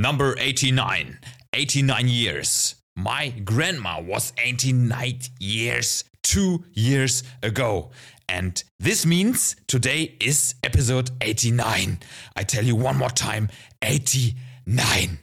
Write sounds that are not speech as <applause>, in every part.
Number 89. 89 years. My grandma was 89 years two years ago. And this means today is episode 89. I tell you one more time, 89.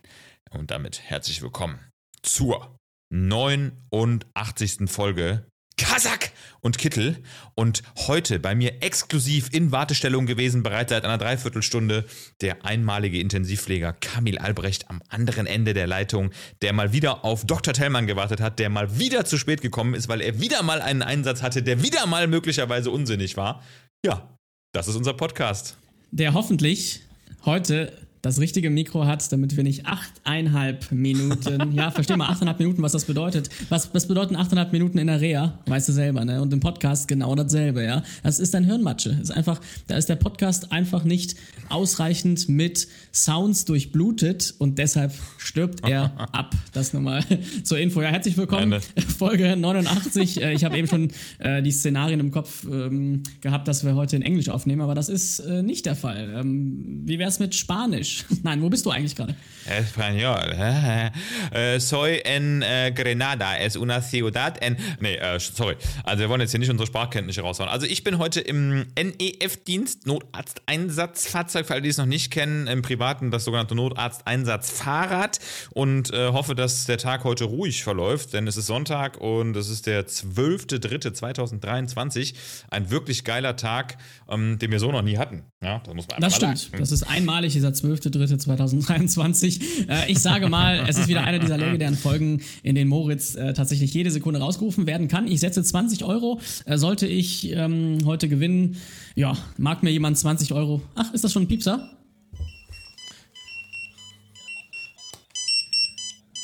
Und damit herzlich willkommen zur 89. Folge Kasak und Kittel. Und heute bei mir exklusiv in Wartestellung gewesen, bereits seit einer Dreiviertelstunde, der einmalige Intensivpfleger Kamil Albrecht am anderen Ende der Leitung, der mal wieder auf Dr. Tellmann gewartet hat, der mal wieder zu spät gekommen ist, weil er wieder mal einen Einsatz hatte, der wieder mal möglicherweise unsinnig war. Ja, das ist unser Podcast. Der hoffentlich heute das richtige Mikro hat, damit wir nicht achteinhalb Minuten, <laughs> ja, versteh mal, achteinhalb Minuten, was das bedeutet. Was, was bedeuten achteinhalb Minuten in der Reha? Weißt du selber, ne? Und im Podcast genau dasselbe, ja. Das ist ein Hirnmatsche. ist einfach, da ist der Podcast einfach nicht ausreichend mit Sounds durchblutet und deshalb stirbt er <laughs> ab. Das nochmal zur Info. Ja, herzlich willkommen. Nein, <laughs> Folge 89. Äh, ich habe eben schon äh, die Szenarien im Kopf ähm, gehabt, dass wir heute in Englisch aufnehmen, aber das ist äh, nicht der Fall. Ähm, wie wär's mit Spanisch? <laughs> Nein, wo bist du eigentlich gerade? Español. <laughs> Äh, soy en uh, Grenada, es una ciudad en. Nee, uh, sorry. Also, wir wollen jetzt hier nicht unsere Sprachkenntnisse raushauen. Also, ich bin heute im NEF-Dienst, Notarzteinsatzfahrzeug, für alle, die es noch nicht kennen, im Privaten das sogenannte Notarzteinsatzfahrrad und äh, hoffe, dass der Tag heute ruhig verläuft, denn es ist Sonntag und es ist der 12.03.2023. Ein wirklich geiler Tag, ähm, den wir so noch nie hatten. Ja, das muss man Das stimmt. Sagen. Das ist einmalig, dieser 12.03.2023. Äh, ich sage mal, es ist wieder einer dieser legendären Folgen, in denen Moritz äh, tatsächlich jede Sekunde rausgerufen werden kann. Ich setze 20 Euro. Äh, sollte ich ähm, heute gewinnen, ja, mag mir jemand 20 Euro. Ach, ist das schon ein Piepser?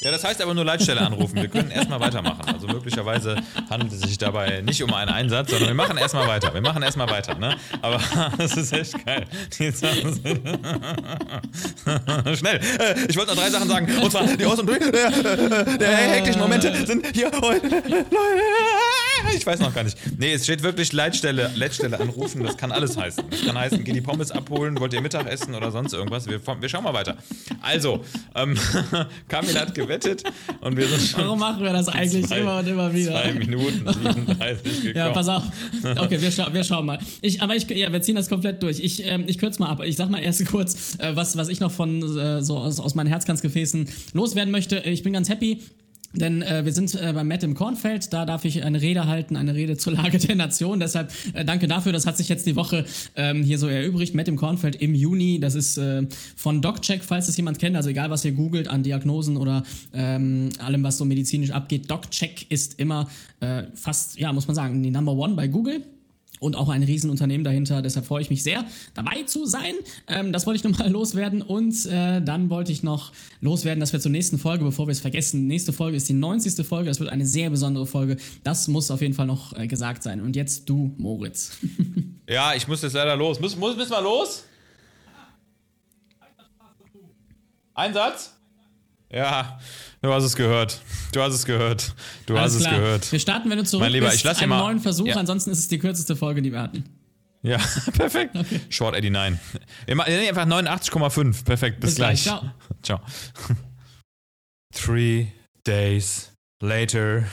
Ja, das heißt aber nur Leitstelle anrufen. Wir können erstmal weitermachen. Also möglicherweise handelt es sich dabei nicht um einen Einsatz, sondern wir machen erstmal weiter. Wir machen erstmal weiter, ne? Aber <laughs> das ist echt geil. <laughs> Schnell. Äh, ich wollte noch drei Sachen sagen. Und zwar die Aus- und Durch der, der hektischen Momente sind hier heute. Ich weiß noch gar nicht. Nee, es steht wirklich Leitstelle, Leitstelle anrufen. Das kann alles heißen. Das kann heißen, geh die Pommes abholen, wollt ihr Mittagessen oder sonst irgendwas. Wir, wir schauen mal weiter. Also, ähm, <laughs> Kamil hat gewählt gewettet und wir sind. Warum machen wir das eigentlich zwei, immer und immer wieder? Zwei Minuten 37 gekommen. <laughs> Ja, pass auf. Okay, wir, scha wir schauen mal. Ich, aber ich, ja, wir ziehen das komplett durch. Ich, ähm, ich kürze mal ab. Ich sag mal erst kurz, äh, was, was ich noch von äh, so aus, aus meinen Herzkranzgefäßen loswerden möchte. Ich bin ganz happy. Denn äh, wir sind äh, beim Matt im Kornfeld, da darf ich eine Rede halten, eine Rede zur Lage der Nation. Deshalb äh, danke dafür, das hat sich jetzt die Woche ähm, hier so erübrigt. Matt im Kornfeld im Juni, das ist äh, von DocCheck, falls es jemand kennt, also egal was ihr googelt an Diagnosen oder ähm, allem, was so medizinisch abgeht. DocCheck ist immer äh, fast, ja, muss man sagen, die Number One bei Google und auch ein Riesenunternehmen dahinter. Deshalb freue ich mich sehr, dabei zu sein. Ähm, das wollte ich nochmal <laughs> loswerden. Und äh, dann wollte ich noch loswerden, dass wir zur nächsten Folge, bevor wir es vergessen, nächste Folge ist die 90. Folge. Das wird eine sehr besondere Folge. Das muss auf jeden Fall noch äh, gesagt sein. Und jetzt du, Moritz. <laughs> ja, ich muss jetzt leider los. Müssen, wir los? Einsatz? Ja, du hast es gehört. Du hast es gehört. Du Alles hast klar. es gehört. Wir starten, wenn du zurück mein Lieber, bist, ich lass einen mal, neuen Versuch. Ja. Ansonsten ist es die kürzeste Folge, die wir hatten. Ja, <laughs> perfekt. Okay. Short 89. Wir machen einfach 89,5. Perfekt, bis, bis gleich. gleich. Ciao. <laughs> Ciao. Three days later.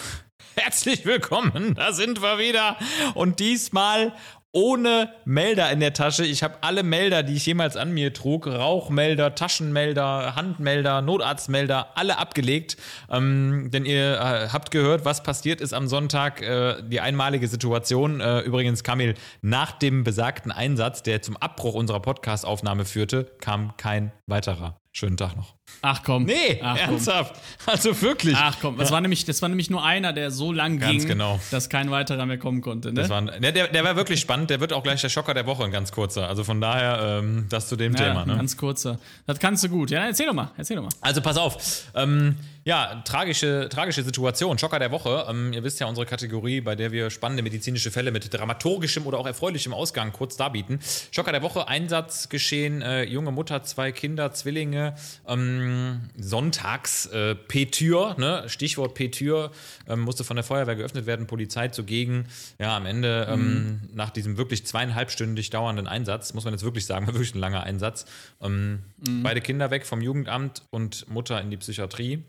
Herzlich willkommen, da sind wir wieder. Und diesmal ohne Melder in der Tasche. Ich habe alle Melder, die ich jemals an mir trug, Rauchmelder, Taschenmelder, Handmelder, Notarztmelder, alle abgelegt. Ähm, denn ihr äh, habt gehört, was passiert ist am Sonntag. Äh, die einmalige Situation. Äh, übrigens, Kamil, nach dem besagten Einsatz, der zum Abbruch unserer Podcast-Aufnahme führte, kam kein weiterer. Schönen Tag noch. Ach komm. Nee, Ach, ernsthaft. Komm. Also wirklich. Ach komm, das, ja. war nämlich, das war nämlich nur einer, der so lang ganz ging, genau. dass kein weiterer mehr kommen konnte. Ne? Das war, der, der, war wirklich spannend. Der wird auch gleich der Schocker der Woche, ein ganz kurzer. Also von daher, ähm, das zu dem ja, Thema. Ne? Ganz kurzer. Das kannst du gut. Ja, erzähl doch mal. Erzähl doch mal. Also pass auf. Ähm, Ja, tragische, tragische Situation. Schocker der Woche. Ähm, ihr wisst ja unsere Kategorie, bei der wir spannende medizinische Fälle mit dramaturgischem oder auch erfreulichem Ausgang kurz darbieten. Schocker der Woche, Einsatzgeschehen, äh, junge Mutter, zwei Kinder, Zwillinge, ähm, sonntags äh, Petür, ne? Stichwort Petür, ähm, musste von der Feuerwehr geöffnet werden, Polizei zugegen. Ja, am Ende, ähm, nach diesem wirklich zweieinhalbstündig dauernden Einsatz, muss man jetzt wirklich sagen, <laughs> wirklich ein langer Einsatz, ähm, beide Kinder weg vom Jugendamt und Mutter in die Psychiatrie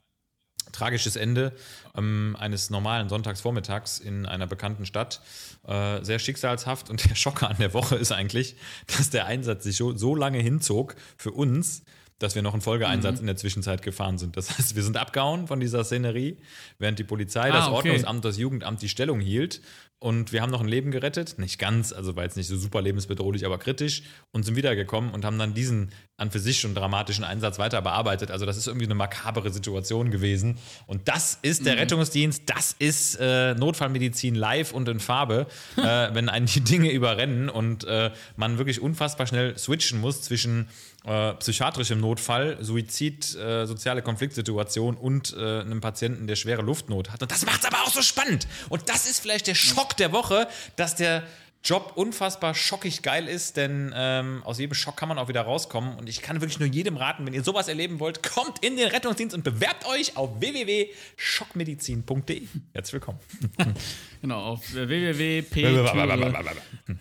tragisches Ende ähm, eines normalen Sonntagsvormittags in einer bekannten Stadt. Äh, sehr schicksalshaft und <laughs> der Schocker an der Woche ist eigentlich, dass der Einsatz sich so, so lange hinzog für uns, dass wir noch einen Folgeeinsatz Mhm. in der Zwischenzeit gefahren sind. Das <laughs> heißt, wir sind abgehauen von dieser Szenerie, während die Polizei, das Ah, okay. Ordnungsamt, das Jugendamt die Stellung hielt. Und wir haben noch ein Leben gerettet, nicht ganz, also war jetzt nicht so super lebensbedrohlich, aber kritisch und sind wiedergekommen und haben dann diesen an für sich schon dramatischen Einsatz weiter bearbeitet. Also das ist irgendwie eine makabere Situation gewesen. Und das ist Mhm. der Rettungsdienst, das ist äh, Notfallmedizin live und in Farbe, <laughs> äh, wenn einen die Dinge überrennen und äh, man wirklich unfassbar schnell switchen muss zwischen äh, psychiatrischem Notfall, Suizid, äh, soziale Konfliktsituation und äh, einem Patienten, der schwere Luftnot hat. Und das macht es aber auch so spannend. Und das ist vielleicht der Schock der Woche, dass der Job unfassbar schockig geil ist, denn ähm, aus jedem Schock kann man auch wieder rauskommen. Und ich kann wirklich nur jedem raten, wenn ihr sowas erleben wollt, kommt in den Rettungsdienst und bewerbt euch auf www.schockmedizin.de. Herzlich willkommen. <laughs> Genau, auf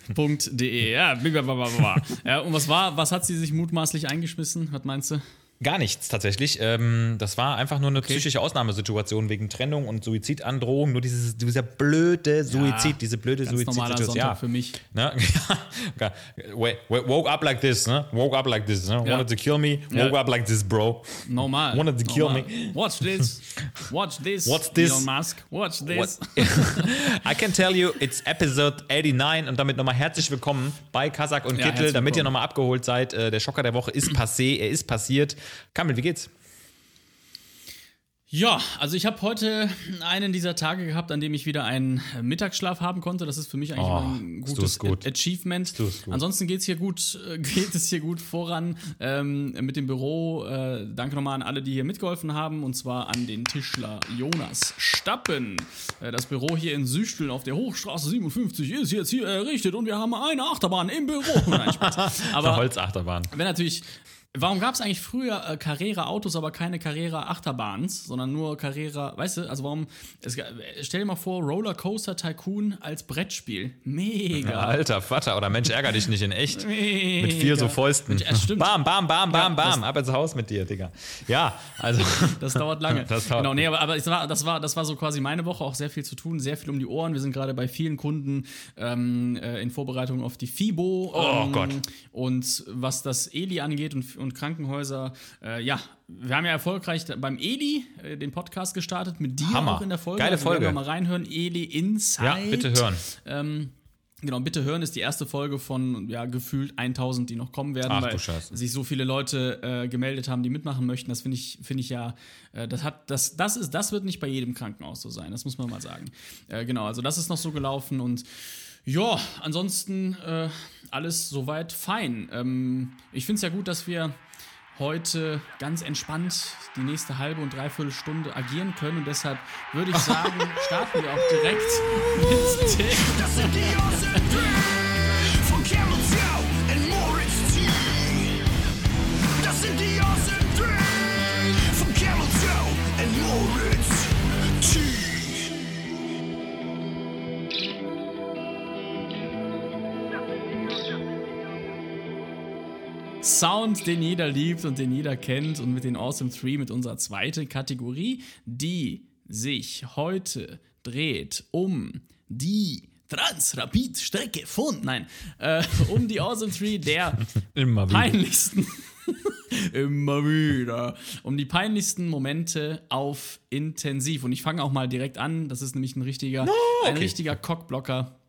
www.p.de. Ja, blablabla. ja, und was war, was hat sie sich mutmaßlich eingeschmissen? Was meinst du? Gar nichts tatsächlich. Ähm, das war einfach nur eine psychische Ausnahmesituation wegen Trennung und Suizidandrohung. Nur dieses, dieser blöde Suizid, diese blöde Suizidsituation. Sonntag für mich. Ne? <laughs> Ja. Wait, woke up like this, ne? Woke up like this, ne? Ja. Wanted to kill me, Ja. woke up like this, bro. Normal. Wanted to kill Normal. me. Watch this. <laughs> Watch this. What's this? Elon Musk. Watch this. <laughs> I can tell you, it's episode 89 und damit nochmal herzlich willkommen bei Kazak und Ja, Kittel, damit ihr nochmal abgeholt seid. Äh, Der Schocker der Woche ist passé, er ist passiert. Kamil, wie geht's? Ja, also ich habe heute einen dieser Tage gehabt, an dem ich wieder einen Mittagsschlaf haben konnte. Das ist für mich eigentlich Oh, ein gutes gut. Achievement. Gut. Ansonsten geht's hier gut, äh, <laughs> geht es hier gut voran ähm, mit dem Büro. Äh, danke nochmal an alle, die hier mitgeholfen haben, und zwar an den Tischler Jonas Stappen. Äh, das Büro hier in Süchteln auf der Hochstraße 57 ist jetzt hier errichtet und wir haben eine Achterbahn im Büro. <laughs> Nein, Spaß. <laughs> Eine Aber Holzachterbahn. wenn natürlich. Warum gab es eigentlich früher äh, Carrera-Autos, aber keine Carrera-Achterbahns, sondern nur Carrera, weißt du, also warum, es, ga- stell dir mal vor, Rollercoaster Tycoon als Brettspiel. Mega. Ja, alter Vater oder Mensch, ärger dich nicht in echt. <laughs> Mega. Mit vier so Fäusten. Ja, stimmt. Bam, bam, bam, bam, Ja, bam. Ab ins Haus mit dir, Digga. Ja, also. <laughs> Das dauert lange. <laughs> Das dauert- genau, nee, aber, aber war, das, war, das war so quasi meine Woche, auch sehr viel zu tun, sehr viel um die Ohren. Wir sind gerade bei vielen Kunden ähm, äh, in Vorbereitung auf die FIBO. Oh ähm, Gott. Und was das Eli angeht und, und Krankenhäuser, äh, ja, wir haben ja erfolgreich beim Eli äh, den Podcast gestartet, mit dir Hammer. auch in der Folge. Geile Also, Folge. wir mal reinhören. Eli Inside. Ja, bitte hören. Ähm, Genau, bitte hören ist die erste Folge von ja gefühlt 1000, die noch kommen werden, Ach, weil sich so viele Leute äh, gemeldet haben, die mitmachen möchten. Das finde ich, finde ich ja, äh, das hat, das, das ist, das wird nicht bei jedem Krankenhaus so sein. Das muss man mal sagen. Äh, genau, also das ist noch so gelaufen und ja, ansonsten äh, alles soweit fein. Ähm, ich finde es ja gut, dass wir heute ganz entspannt die nächste halbe und dreiviertel Stunde agieren können und deshalb würde ich <laughs> sagen, starten wir auch direkt mit dem Sound, den jeder liebt und den jeder kennt und mit den Awesome 3 mit unserer zweiten Kategorie, die sich heute dreht um die Transrapid-Strecke von, nein, äh, um die Awesome 3 der <laughs> Immer wieder. peinlichsten, <laughs> immer wieder, um die peinlichsten Momente auf Intensiv. Und ich fange auch mal direkt an, das ist nämlich ein richtiger, ein okay. richtiger Cockblocker.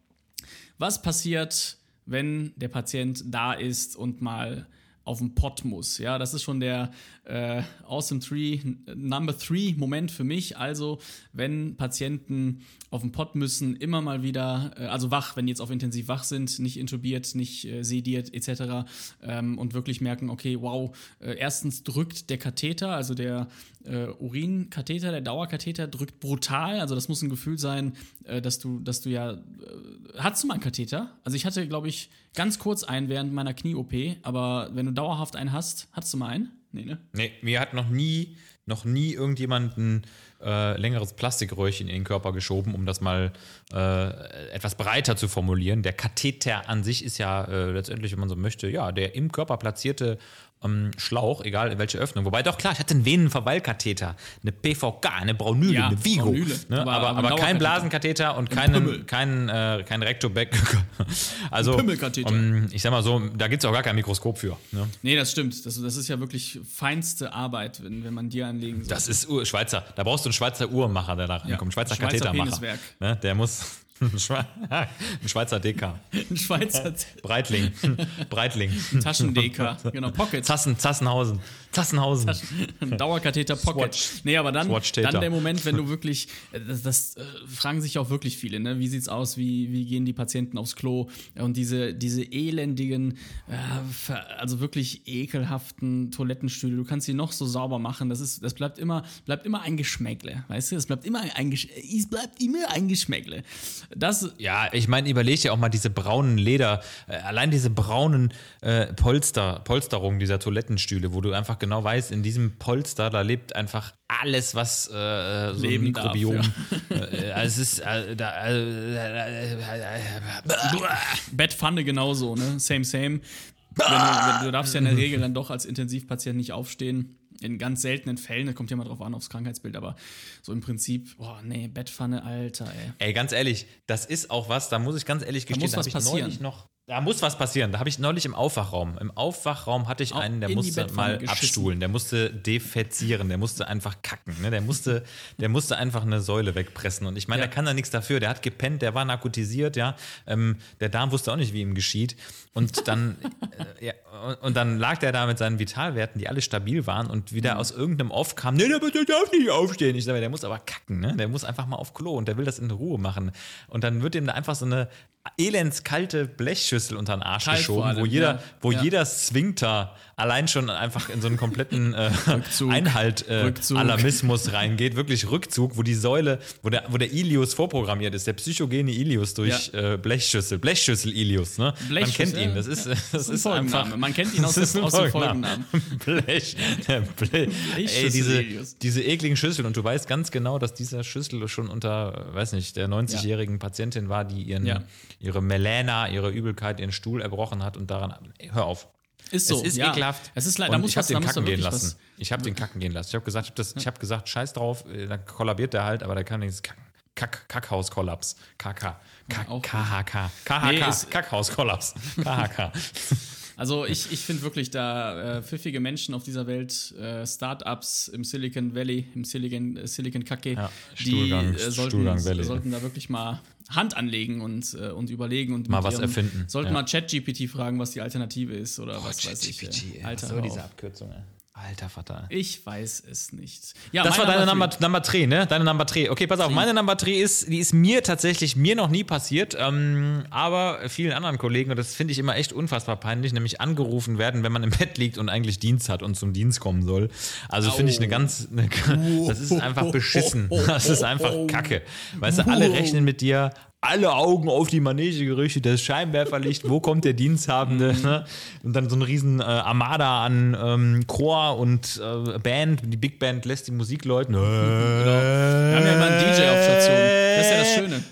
Was passiert, wenn der Patient da ist und mal auf den Pott muss. Ja, das ist schon der äh, Awesome Tree Number Three Moment für mich. Also, wenn Patienten auf den Pott müssen, immer mal wieder, äh, also wach, wenn die jetzt auf intensiv wach sind, nicht intubiert, nicht äh, sediert etc. Ähm, und wirklich merken, okay, wow, äh, erstens drückt der Katheter, also der äh, Urinkatheter, der Dauerkatheter drückt brutal. Also das muss ein Gefühl sein, äh, dass du, dass du ja. Äh, hattest du mal einen Katheter? Also ich hatte, glaube ich, ganz kurz einen während meiner Knie-OP, aber wenn du dauerhaft einen hast, hattest du mal einen? Nee, ne? Nee, mir hat noch nie, noch nie irgendjemand ein äh, längeres Plastikröhrchen in den Körper geschoben, um das mal äh, etwas breiter zu formulieren. Der Katheter an sich ist ja äh, letztendlich, wenn man so möchte, ja, der im Körper platzierte ähm, Schlauch, egal in welche Öffnung. Wobei doch klar, ich hatte einen Venenverweilkatheter, eine PVK, eine Braunüle, Ja, eine Vigo. Braunüle, ne? aber- aber, aber aber, ein kein. Blasenkatheter und keinen, keinen, äh, kein Rektobeck. <laughs> also, Pimmelkatheter. ähm, ich sag mal so, da gibt es auch gar kein Mikroskop für. Ne? Nee, das stimmt. Das, das ist ja wirklich feinste Arbeit, wenn, wenn man dir anlegen soll. Das ist Ur Schweizer. Da brauchst du einen Schweizer Uhrmacher, der da reinkommt. Schweizer, Schweizer Kathetermacher. Ne? Der muss. Ein Schwe- <laughs> ein Schweizer DK. ein Schweizer Breitling. <laughs> Breitling. Taschendeker. Genau, Pocket. Zassen, Zassenhausen. Zassenhausen. Ein Dauerkatheter Pocket. Swatch. Nee, aber dann, dann der Moment, wenn du <laughs> wirklich, äh, das, das äh, fragen sich auch wirklich viele, ne? Wie sieht's aus? Wie, wie gehen die Patienten aufs Klo? Und diese, diese elendigen, äh, also wirklich ekelhaften Toilettenstühle, du kannst sie noch so sauber machen, das ist, das bleibt immer, bleibt immer ein Geschmäckle, weißt du? Es bleibt immer ein, Gesch es bleibt immer ein Geschmäckle. Das, Ja, ich meine, überleg dir auch mal diese braunen Leder, äh, allein diese braunen äh, Polster, Polsterungen dieser Toilettenstühle, wo du einfach genau weißt, in diesem Polster, da lebt einfach alles, was äh, so Leben ein darf, Mikrobiom. äh, also es ist äh, da, äh, Bettpfanne genauso, ne? Same, same. Wenn du, wenn, du darfst ja in der Regel dann doch als Intensivpatient nicht aufstehen. In ganz seltenen Fällen, da kommt ja mal drauf an, aufs Krankheitsbild, aber so im Prinzip, boah, nee, Bettpfanne, Alter, ey. Ey, ganz ehrlich, das ist auch was, da muss ich ganz ehrlich gestehen, muss da was habe ich passieren. neulich noch. Da muss was passieren. Da habe ich neulich im Aufwachraum. Im Aufwachraum hatte ich einen, der musste mal geschissen. abstuhlen, der musste defezieren, der musste einfach kacken. Ne? Der, musste, <laughs> der musste einfach eine Säule wegpressen. Und ich meine, Ja. der kann da nichts dafür. Der hat gepennt, der war narkotisiert, ja. Ähm, der Darm wusste auch nicht, wie ihm geschieht. Und dann, <laughs> äh, ja, und, und dann lag der da mit seinen Vitalwerten, die alle stabil waren und Mhm. wieder aus irgendeinem Off kam, nee, der darf nicht aufstehen. Ich sage, der muss aber kacken, ne? Der muss einfach mal auf Klo und der will das in Ruhe machen. Und dann wird ihm da einfach so eine elendskalte Blechschüssel unter den Arsch Kalt geschoben, wo jeder, ja. wo Ja. jeder Sphinkter allein schon einfach in so einen kompletten äh, <laughs> Rückzug. Einhalt äh, Rückzug. Alarmismus reingeht, wirklich Rückzug, wo die Säule, wo der, wo der Ilius vorprogrammiert ist, der psychogene Ilius durch äh, Blechschüssel, Blechschüssel Ilius, ne? Man Blechschüssel, kennt ihn, das ja. ist, das ein ist einfach. Man kennt ihn aus <laughs> das ist dem- aus dem Folgennamen. <laughs> Blech, Blech. Ey, diese, diese ekligen Schüsseln und du weißt ganz genau, dass dieser Schüssel schon unter, weiß nicht, der 90-jährigen Patientin war, die ihren, Ja. ihre Melena, ihre Übelkeit, ihren Stuhl erbrochen hat und daran, ey, hör auf. Ist so. es ist ja. ekelhaft. Es ist leider, da muss ich habe da den da kacken gehen lassen. was. Ich habe den kacken gehen lassen. Ich habe gesagt, ich habe habe gesagt, scheiß drauf, äh, dann kollabiert der halt, aber der kann nichts kacken. Kack, Kackhauskollaps. KK. KHK. KHK. Kackhauskollaps. KHK. <laughs> <laughs> Also ich, ich finde wirklich da äh, pfiffige Menschen auf dieser Welt, äh, Startups im Silicon Valley, im Silicon, äh, Silicon Kacke, Ja, die Stuhlgang- äh, sollten, Stuhlgang sollten da wirklich mal Hand anlegen und, äh, und überlegen und Mal was erfinden, Sollten ja. mal ChatGPT fragen, was die Alternative ist oder was weiß ich. Äh, Alter, was soll diese. Abkürzung, ey. Alter Vater. ich weiß es nicht. Ja, Das war deine Number Number, Number 3, ne? Deine Number 3. Okay, pass auf, Three. meine Number 3 ist, die ist mir tatsächlich, mir noch nie passiert, ähm, aber vielen anderen Kollegen, und das finde ich immer echt unfassbar peinlich, nämlich angerufen werden, wenn man im Bett liegt und eigentlich Dienst hat und zum Dienst kommen soll. Also finde ich eine ganz, eine, <laughs> das ist einfach beschissen. <laughs> Das ist einfach Kacke. Weißt du, alle rechnen mit dir, alle Augen auf die Manege gerichtet, das Scheinwerferlicht, wo kommt der Diensthabende? Ne? Und dann so ein riesen äh, Armada an ähm, Chor und äh, Band, die Big Band lässt die Musik läuten. Wir haben ja immer einen DJ auf Station. Das ist ja das Schöne.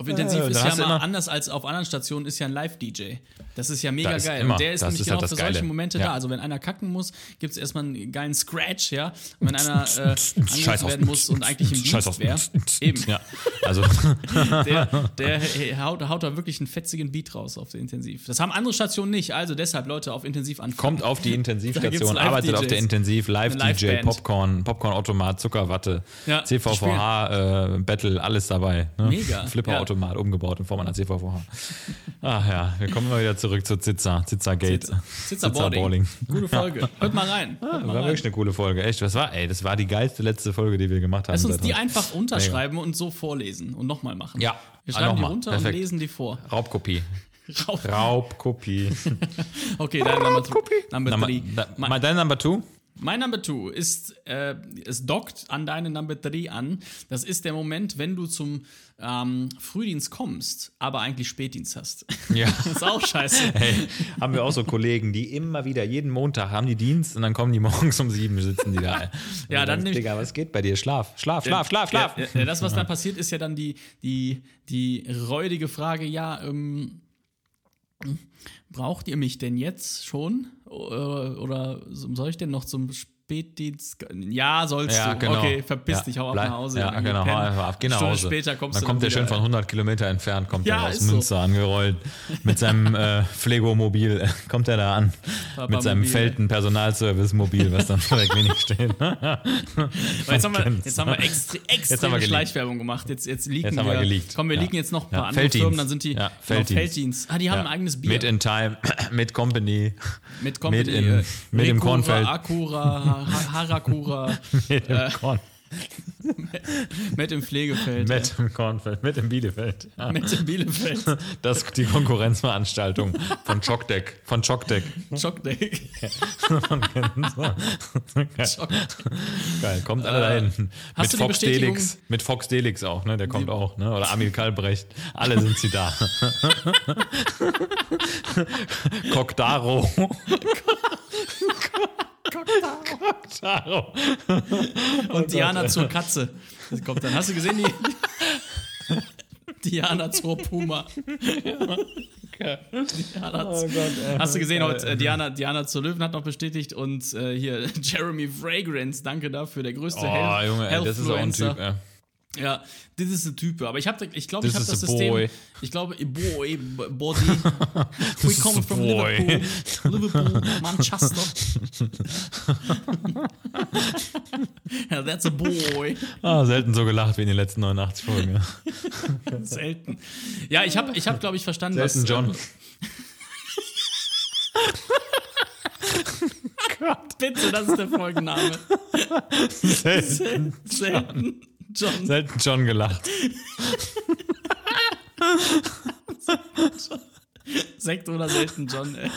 Auf Intensiv Ja, ist ja mal anders als auf anderen Stationen ist ja ein Live-DJ. Das ist ja mega ist geil. immer- und der ist nämlich ist genau halt für solche. Momente Ja. da. Also wenn einer kacken muss, gibt es erstmal einen geilen Scratch, ja. Und wenn einer <laughs> äh, angerufen werden muss und eigentlich im <laughs> Scheiß auf. Dienst wäre, eben, Ja, also <laughs> der, der haut, haut da wirklich einen fetzigen Beat raus auf der Intensiv. Das haben andere Stationen nicht. Also deshalb Leute auf Intensiv anfangen. kommt auf die Intensivstation, arbeitet auf der. Intensiv, Live-DJ, Live-Band. Popcorn, Popcorn-Automat, Zuckerwatte, Ja, CVVH, äh, Battle, alles dabei. Ne? Mega. Flipperautomat. Kaffeeautomat umgebaut in Form einer CVVH. Ach ja, wir kommen mal wieder zurück zu Zitza, Zitza Gate. Zitzer Boarding. Gute Folge. Hört mal rein. Hört Das mal war rein. wirklich eine coole Folge. Echt, was war, ey, das war die geilste letzte Folge, die wir gemacht haben. Lass uns die heute. einfach unterschreiben und so vorlesen und nochmal machen. Ja. Wir Ah, schreiben die nochmal. runter Perfekt. und lesen die vor. Raubkopie. <laughs> Rauf. Raubkopie. <laughs> Okay, dein Number, two, number Number, three. dein Number Two? Mein Number Two ist, äh, es dockt an deine Number Three an. Das ist der Moment, wenn du zum ähm, Frühdienst kommst, aber eigentlich Spätdienst hast. Ja. das <laughs> ist auch scheiße. Hey, haben wir auch so Kollegen, die immer wieder, jeden Montag haben die Dienst und dann kommen die <laughs> morgens um sieben, sitzen die da. Ja, dann denkst, Digga, was geht bei dir? Schlaf, schlaf, schlaf, schlaf, schlaf. Ja, ja, das, was dann passiert, ist ja dann die, die, die räudige Frage, ja, ähm, braucht ihr mich denn jetzt schon? Oder, oder soll ich denn noch zum Spätdienst? Ja, sollst Ja, du. genau. Okay, verpiss ja, dich, hau ab nach Hause. Ja, genau, hau einfach ab, geh nach Stunde später kommst dann du kommt der schön von 100 Kilometer entfernt, kommt Ja, er aus ist so. Münster angerollt. Mit seinem äh, Pflegomobil äh, kommt er da an. mit seinem Mobil. Felten Personalservice-Mobil, was dann vielleicht wenig <laughs> steht. Aber jetzt, haben wir, jetzt haben wir extre, extreme haben wir geleakt. Schleichwerbung gemacht. Jetzt, jetzt leaken Jetzt haben wir geleakt. Komm, wir leaken jetzt noch ein paar andere Felddienst. Firmen, dann sind die Ja, genau, Felddienst. Felddienst. Ah, die haben ein eigenes Bier. Mit in Time, <clears throat> mit Company, mit Company, mit im- äh, mit im Kornfeld. Akura, Ha- Harakura, <laughs> mit im Korn, <laughs> mit im Pflegefeld. mit im Kornfeld, mit im Bielefeld. Ja. mit im Bielefeld. <laughs> Das ist die Konkurrenzveranstaltung von Chockdeck. Von Chockdeck. Schockdeck. Schock. Geil, kommt alle dahin. hast Mit die Fox? Delix. Mit Fox Delix auch, ne? Der kommt auch, ne? Oder Amil Kalbrecht. Alle sind sie da. Coctaro. Coctaro. <laughs> Und Diana zur Katze. Das kommt dann. Hast du gesehen, die. <laughs> Diana zur Puma. Diana Oh Gott, ey. Hast du gesehen, heute, äh, Diana, Diana zur Löwen hat noch bestätigt und äh, hier <laughs> Jeremy Fragrance, danke dafür, der größte Oh, Health- Junge, ey, das ist auch ein. Typ, ey. Ja, das ist ein Typ. Aber ich habe, ich glaube, ich habe das System. boy. Ich glaube, boy, body. <laughs> We come from boy. Liverpool, Liverpool, Manchester. <laughs> <laughs> ja, that's a boy. Ah, selten so gelacht wie in den letzten 89 Folgen. ja. Selten. Ja, ich habe, ich hab, glaube ich, verstanden, Selten dass. John. Bitte, das ist der Folgenname. Selten, Selten. John. selten John gelacht. Sekt oder selten John, ey.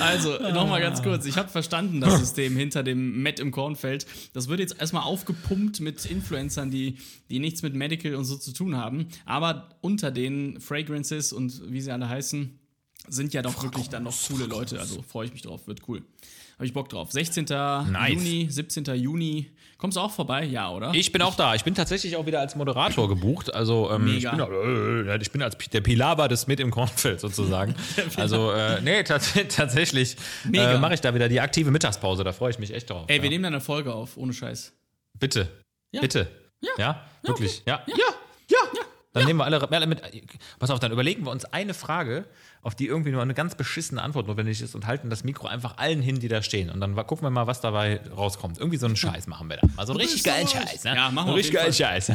Also, nochmal ganz kurz. Ich habe verstanden, das System hinter dem Matt im Kornfeld. Das wird jetzt erstmal aufgepumpt mit Influencern, die, die nichts mit Medical und so zu tun haben. Aber unter den Fragrances und wie sie alle heißen, sind ja doch wirklich dann noch coole Leute. Also freue ich mich drauf, wird cool. Habe ich Bock drauf. 16. Juni, 17. Juni. Kommst du auch vorbei? Ja, oder? Ich bin auch da. Ich bin tatsächlich auch wieder als Moderator gebucht. Also ähm, ich, bin, äh, ich bin als der Pilawa des mit im Kornfeld sozusagen. <laughs> also äh, nee, tats <laughs> tatsächlich äh, mache ich da wieder die aktive Mittagspause. Da freue ich mich echt drauf. Ey, wir ja. nehmen da eine Folge auf, ohne Scheiß. Bitte, Ja. bitte. Ja. Ja, wirklich. Ja. Ja, ja. Dann nehmen wir alle, alle mit. Pass auf, dann überlegen wir uns eine Frage, auf die irgendwie nur eine ganz beschissene Antwort notwendig ist und halten das Mikro einfach allen hin, die da stehen. Und dann gucken wir mal, was dabei rauskommt. Irgendwie so einen Scheiß machen wir da. Mal so einen richtig geilen Scheiß. Ne? Ja, machen wir richtig geilen Scheiß.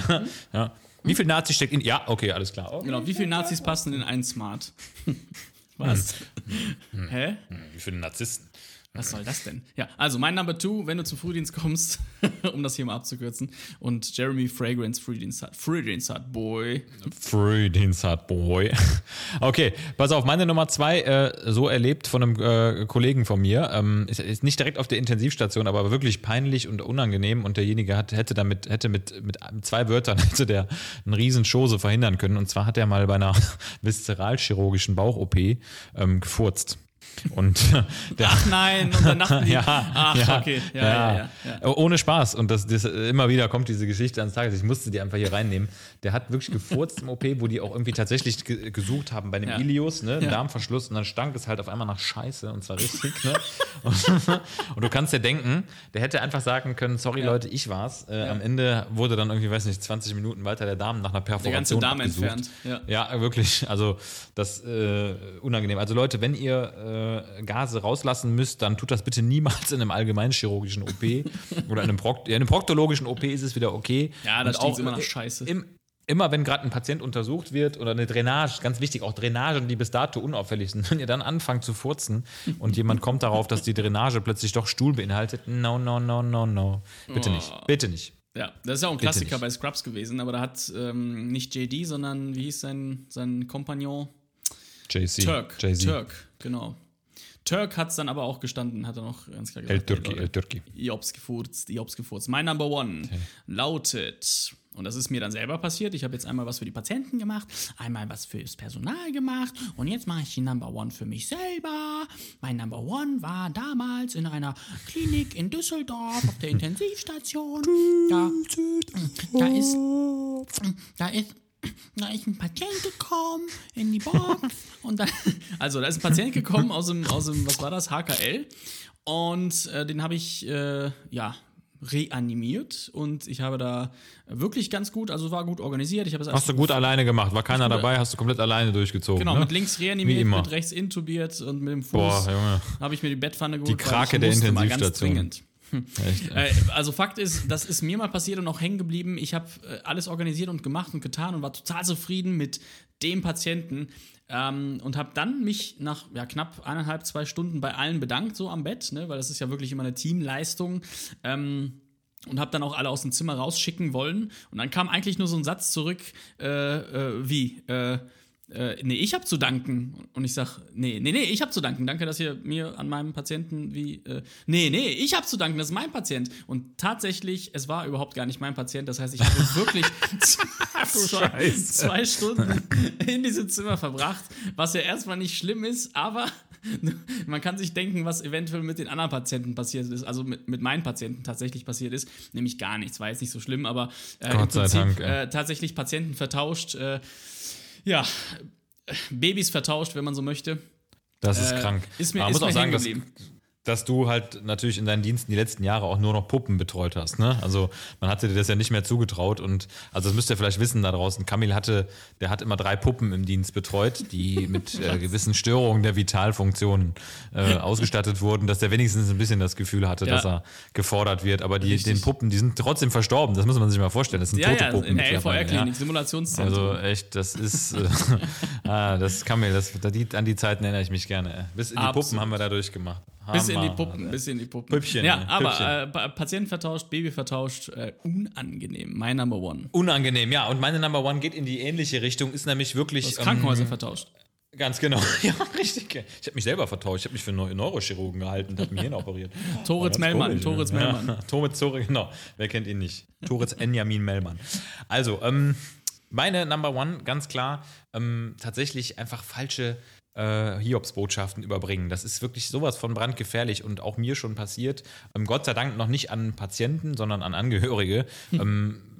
ja. Wie viel Nazi steckt in. Ja, okay, alles klar. Okay. Genau, wie viele Nazis passen in einen Smart? <laughs> Was? Hä? Wie viele Narzissten? Was soll das denn? Ja, also mein Number Two, wenn du zum Frühdienst kommst, <laughs> um das hier mal abzukürzen, und Jeremy Fragrance Frühdienst hat. Frühdienst hat, boy. Frühdienst hat Boy. <laughs> Okay, pass auf, meine Nummer zwei, äh, so erlebt von einem äh, Kollegen von mir, ähm, ist, ist nicht direkt auf der Intensivstation, aber wirklich peinlich und unangenehm und derjenige hat, hätte damit, hätte mit, mit zwei Wörtern <laughs> hätte der einen riesen Chose verhindern können und zwar hat er mal bei einer viszeralchirurgischen Bauch-OP ähm, gefurzt. Und der, <laughs> Ach nein, und dann dachten die, <laughs> ja, ach, ja, okay, ja, ja, ja, Ohne Spaß. Und das, das immer wieder kommt diese Geschichte ans Tages. Ich musste die einfach hier reinnehmen. Der hat wirklich gefurzt im OP, wo die auch irgendwie tatsächlich ge gesucht haben bei dem. Ilius, ne. Darmverschluss. Und dann stank es halt auf einmal nach Scheiße. Und zwar richtig, ne? Und, <laughs> und du kannst dir denken, der hätte einfach sagen können, sorry Leute, ich war's. Äh, Am Ende wurde dann irgendwie, weiß nicht, 20 Minuten weiter der Darm nach einer Perforation ganze Darm abgesucht. entfernt, ja. Ja, wirklich. Also das äh, unangenehm. Also Leute, wenn ihr äh, Gase rauslassen müsst, dann tut das bitte niemals in einem allgemeinchirurgischen OP <laughs> oder in einem, Prokt ja, in einem proktologischen OP ist es wieder okay. Ja, da Und stinkt's auch, immer nach äh, Scheiße. Im, immer wenn gerade ein Patient untersucht wird oder eine Drainage, ganz wichtig, auch Drainagen, die bis dato unauffällig sind, <laughs> wenn ihr dann anfangt zu furzen und jemand kommt darauf, dass die Drainage plötzlich doch Stuhl beinhaltet, no, no, no, no, no. Bitte nicht, bitte nicht. Ja, das ist ja auch ein Klassiker nicht. bei Scrubs gewesen, aber da hat ähm, nicht JD, sondern wie hieß sein, sein Kompagnon? JC. Turk. Jay-Z. Turk, genau. Turk hat es dann aber auch gestanden, hat er noch ganz klar El gesagt. Ey, Leute, El Turki. Jobs gefurzt, Jobs gefurzt. Mein Number One lautet, und das ist mir dann selber passiert, ich habe jetzt einmal was für die Patienten gemacht, einmal was fürs Personal gemacht und jetzt mache ich die Number One für mich selber. Mein Number One war damals in einer Klinik in Düsseldorf auf der <laughs> Intensivstation. Da, da ist, da ist da ist ein Patient gekommen in die Box <laughs> und dann, also da ist ein Patient gekommen aus dem, aus dem was war das, HKL und äh, den habe ich, äh, ja, reanimiert und ich habe da wirklich ganz gut, also war gut organisiert. Ich habe Hast du gut alleine gemacht, war keiner gut- dabei, hast du komplett alleine durchgezogen. Genau, ne? mit links Wie reanimiert, immer. mit rechts intubiert und mit dem Fuß Boah, Junge. habe ich mir die Bettpfanne geholt. Die Krake der musste mal ganz Intensivstation. <laughs> Äh, also Fakt ist, das ist mir mal passiert und auch hängen geblieben. Ich habe äh, alles organisiert und gemacht und getan und war total zufrieden mit dem Patienten ähm, und habe dann mich nach ja, knapp eineinhalb, zwei Stunden bei allen bedankt, so am Bett, ne, weil das ist ja wirklich immer eine Teamleistung. Ähm, und habe dann auch alle aus dem Zimmer rausschicken wollen. Und dann kam eigentlich nur so ein Satz zurück, äh, äh, wie, äh, nee, ich habe zu danken. Und ich sag, nee, nee, nee, ich habe zu danken. Danke, dass ihr mir an meinem Patienten wie, äh, nee, nee, ich habe zu danken, das ist mein Patient. Und tatsächlich, es war überhaupt gar nicht mein Patient. Das heißt, ich habe <laughs> wirklich zwei, zwei Stunden in diesem Zimmer verbracht, was ja erstmal nicht schlimm ist, aber <laughs> man kann sich denken, was eventuell mit den anderen Patienten passiert ist, also mit, mit meinen Patienten tatsächlich passiert ist, nämlich gar nichts, war jetzt nicht so schlimm, aber äh, im Gott Prinzip Dank, äh, tatsächlich Patienten vertauscht, äh, ja, Babys vertauscht, wenn man so möchte. Das ist Äh, krank. ist mir- man ist muss mir auch sagen, dass. Dass du halt natürlich in deinen Diensten die letzten Jahre auch nur noch Puppen betreut hast. Ne? Also man hatte dir das ja nicht mehr zugetraut und also das müsst ihr vielleicht wissen da draußen. Kamil hatte, der hat immer drei Puppen im Dienst betreut, die <laughs> mit äh, gewissen Störungen der Vitalfunktionen äh, <laughs> ausgestattet wurden, dass der wenigstens ein bisschen das Gefühl hatte, Ja. dass er gefordert wird. Aber die, den Puppen, die sind trotzdem verstorben. Das muss man sich mal vorstellen. Das sind Ja, tote ja, Puppen. in der LVR-Klinik, ja. Simulationszentrum. Also echt, das ist, äh, <laughs> ah, das Kamil, das, die, an die Zeiten erinnere ich mich gerne. Bis in die Absolut. Puppen haben wir da durchgemacht. Bis in die Hammer, Puppen, bis in die Puppen. Püppchen, Ja, aber Püppchen. äh, Pa- Patient vertauscht, Baby vertauscht, äh, unangenehm. Mein Number One. Unangenehm, ja. Und meine Number One geht in die ähnliche Richtung, ist nämlich wirklich. Krankenhäuser ähm, vertauscht. Ganz genau. <laughs> Ja, richtig. Ich habe mich selber vertauscht. Ich habe mich für Neu Neurochirurgen gehalten und habe mir Hirn operiert. <laughs> Toritz ganz Mellmann, Toritz? Mellmann. Ja, <laughs> Toritz, Toritz, genau. Wer kennt ihn nicht? Toritz Enjamin Mellmann. Also, ähm, meine Number One, ganz klar, ähm, tatsächlich einfach falsche äh, Hiobs-Botschaften überbringen. Das ist wirklich sowas von brandgefährlich und auch mir schon passiert. Ähm, Gott sei Dank noch nicht an Patienten, sondern an Angehörige. Ähm, äh,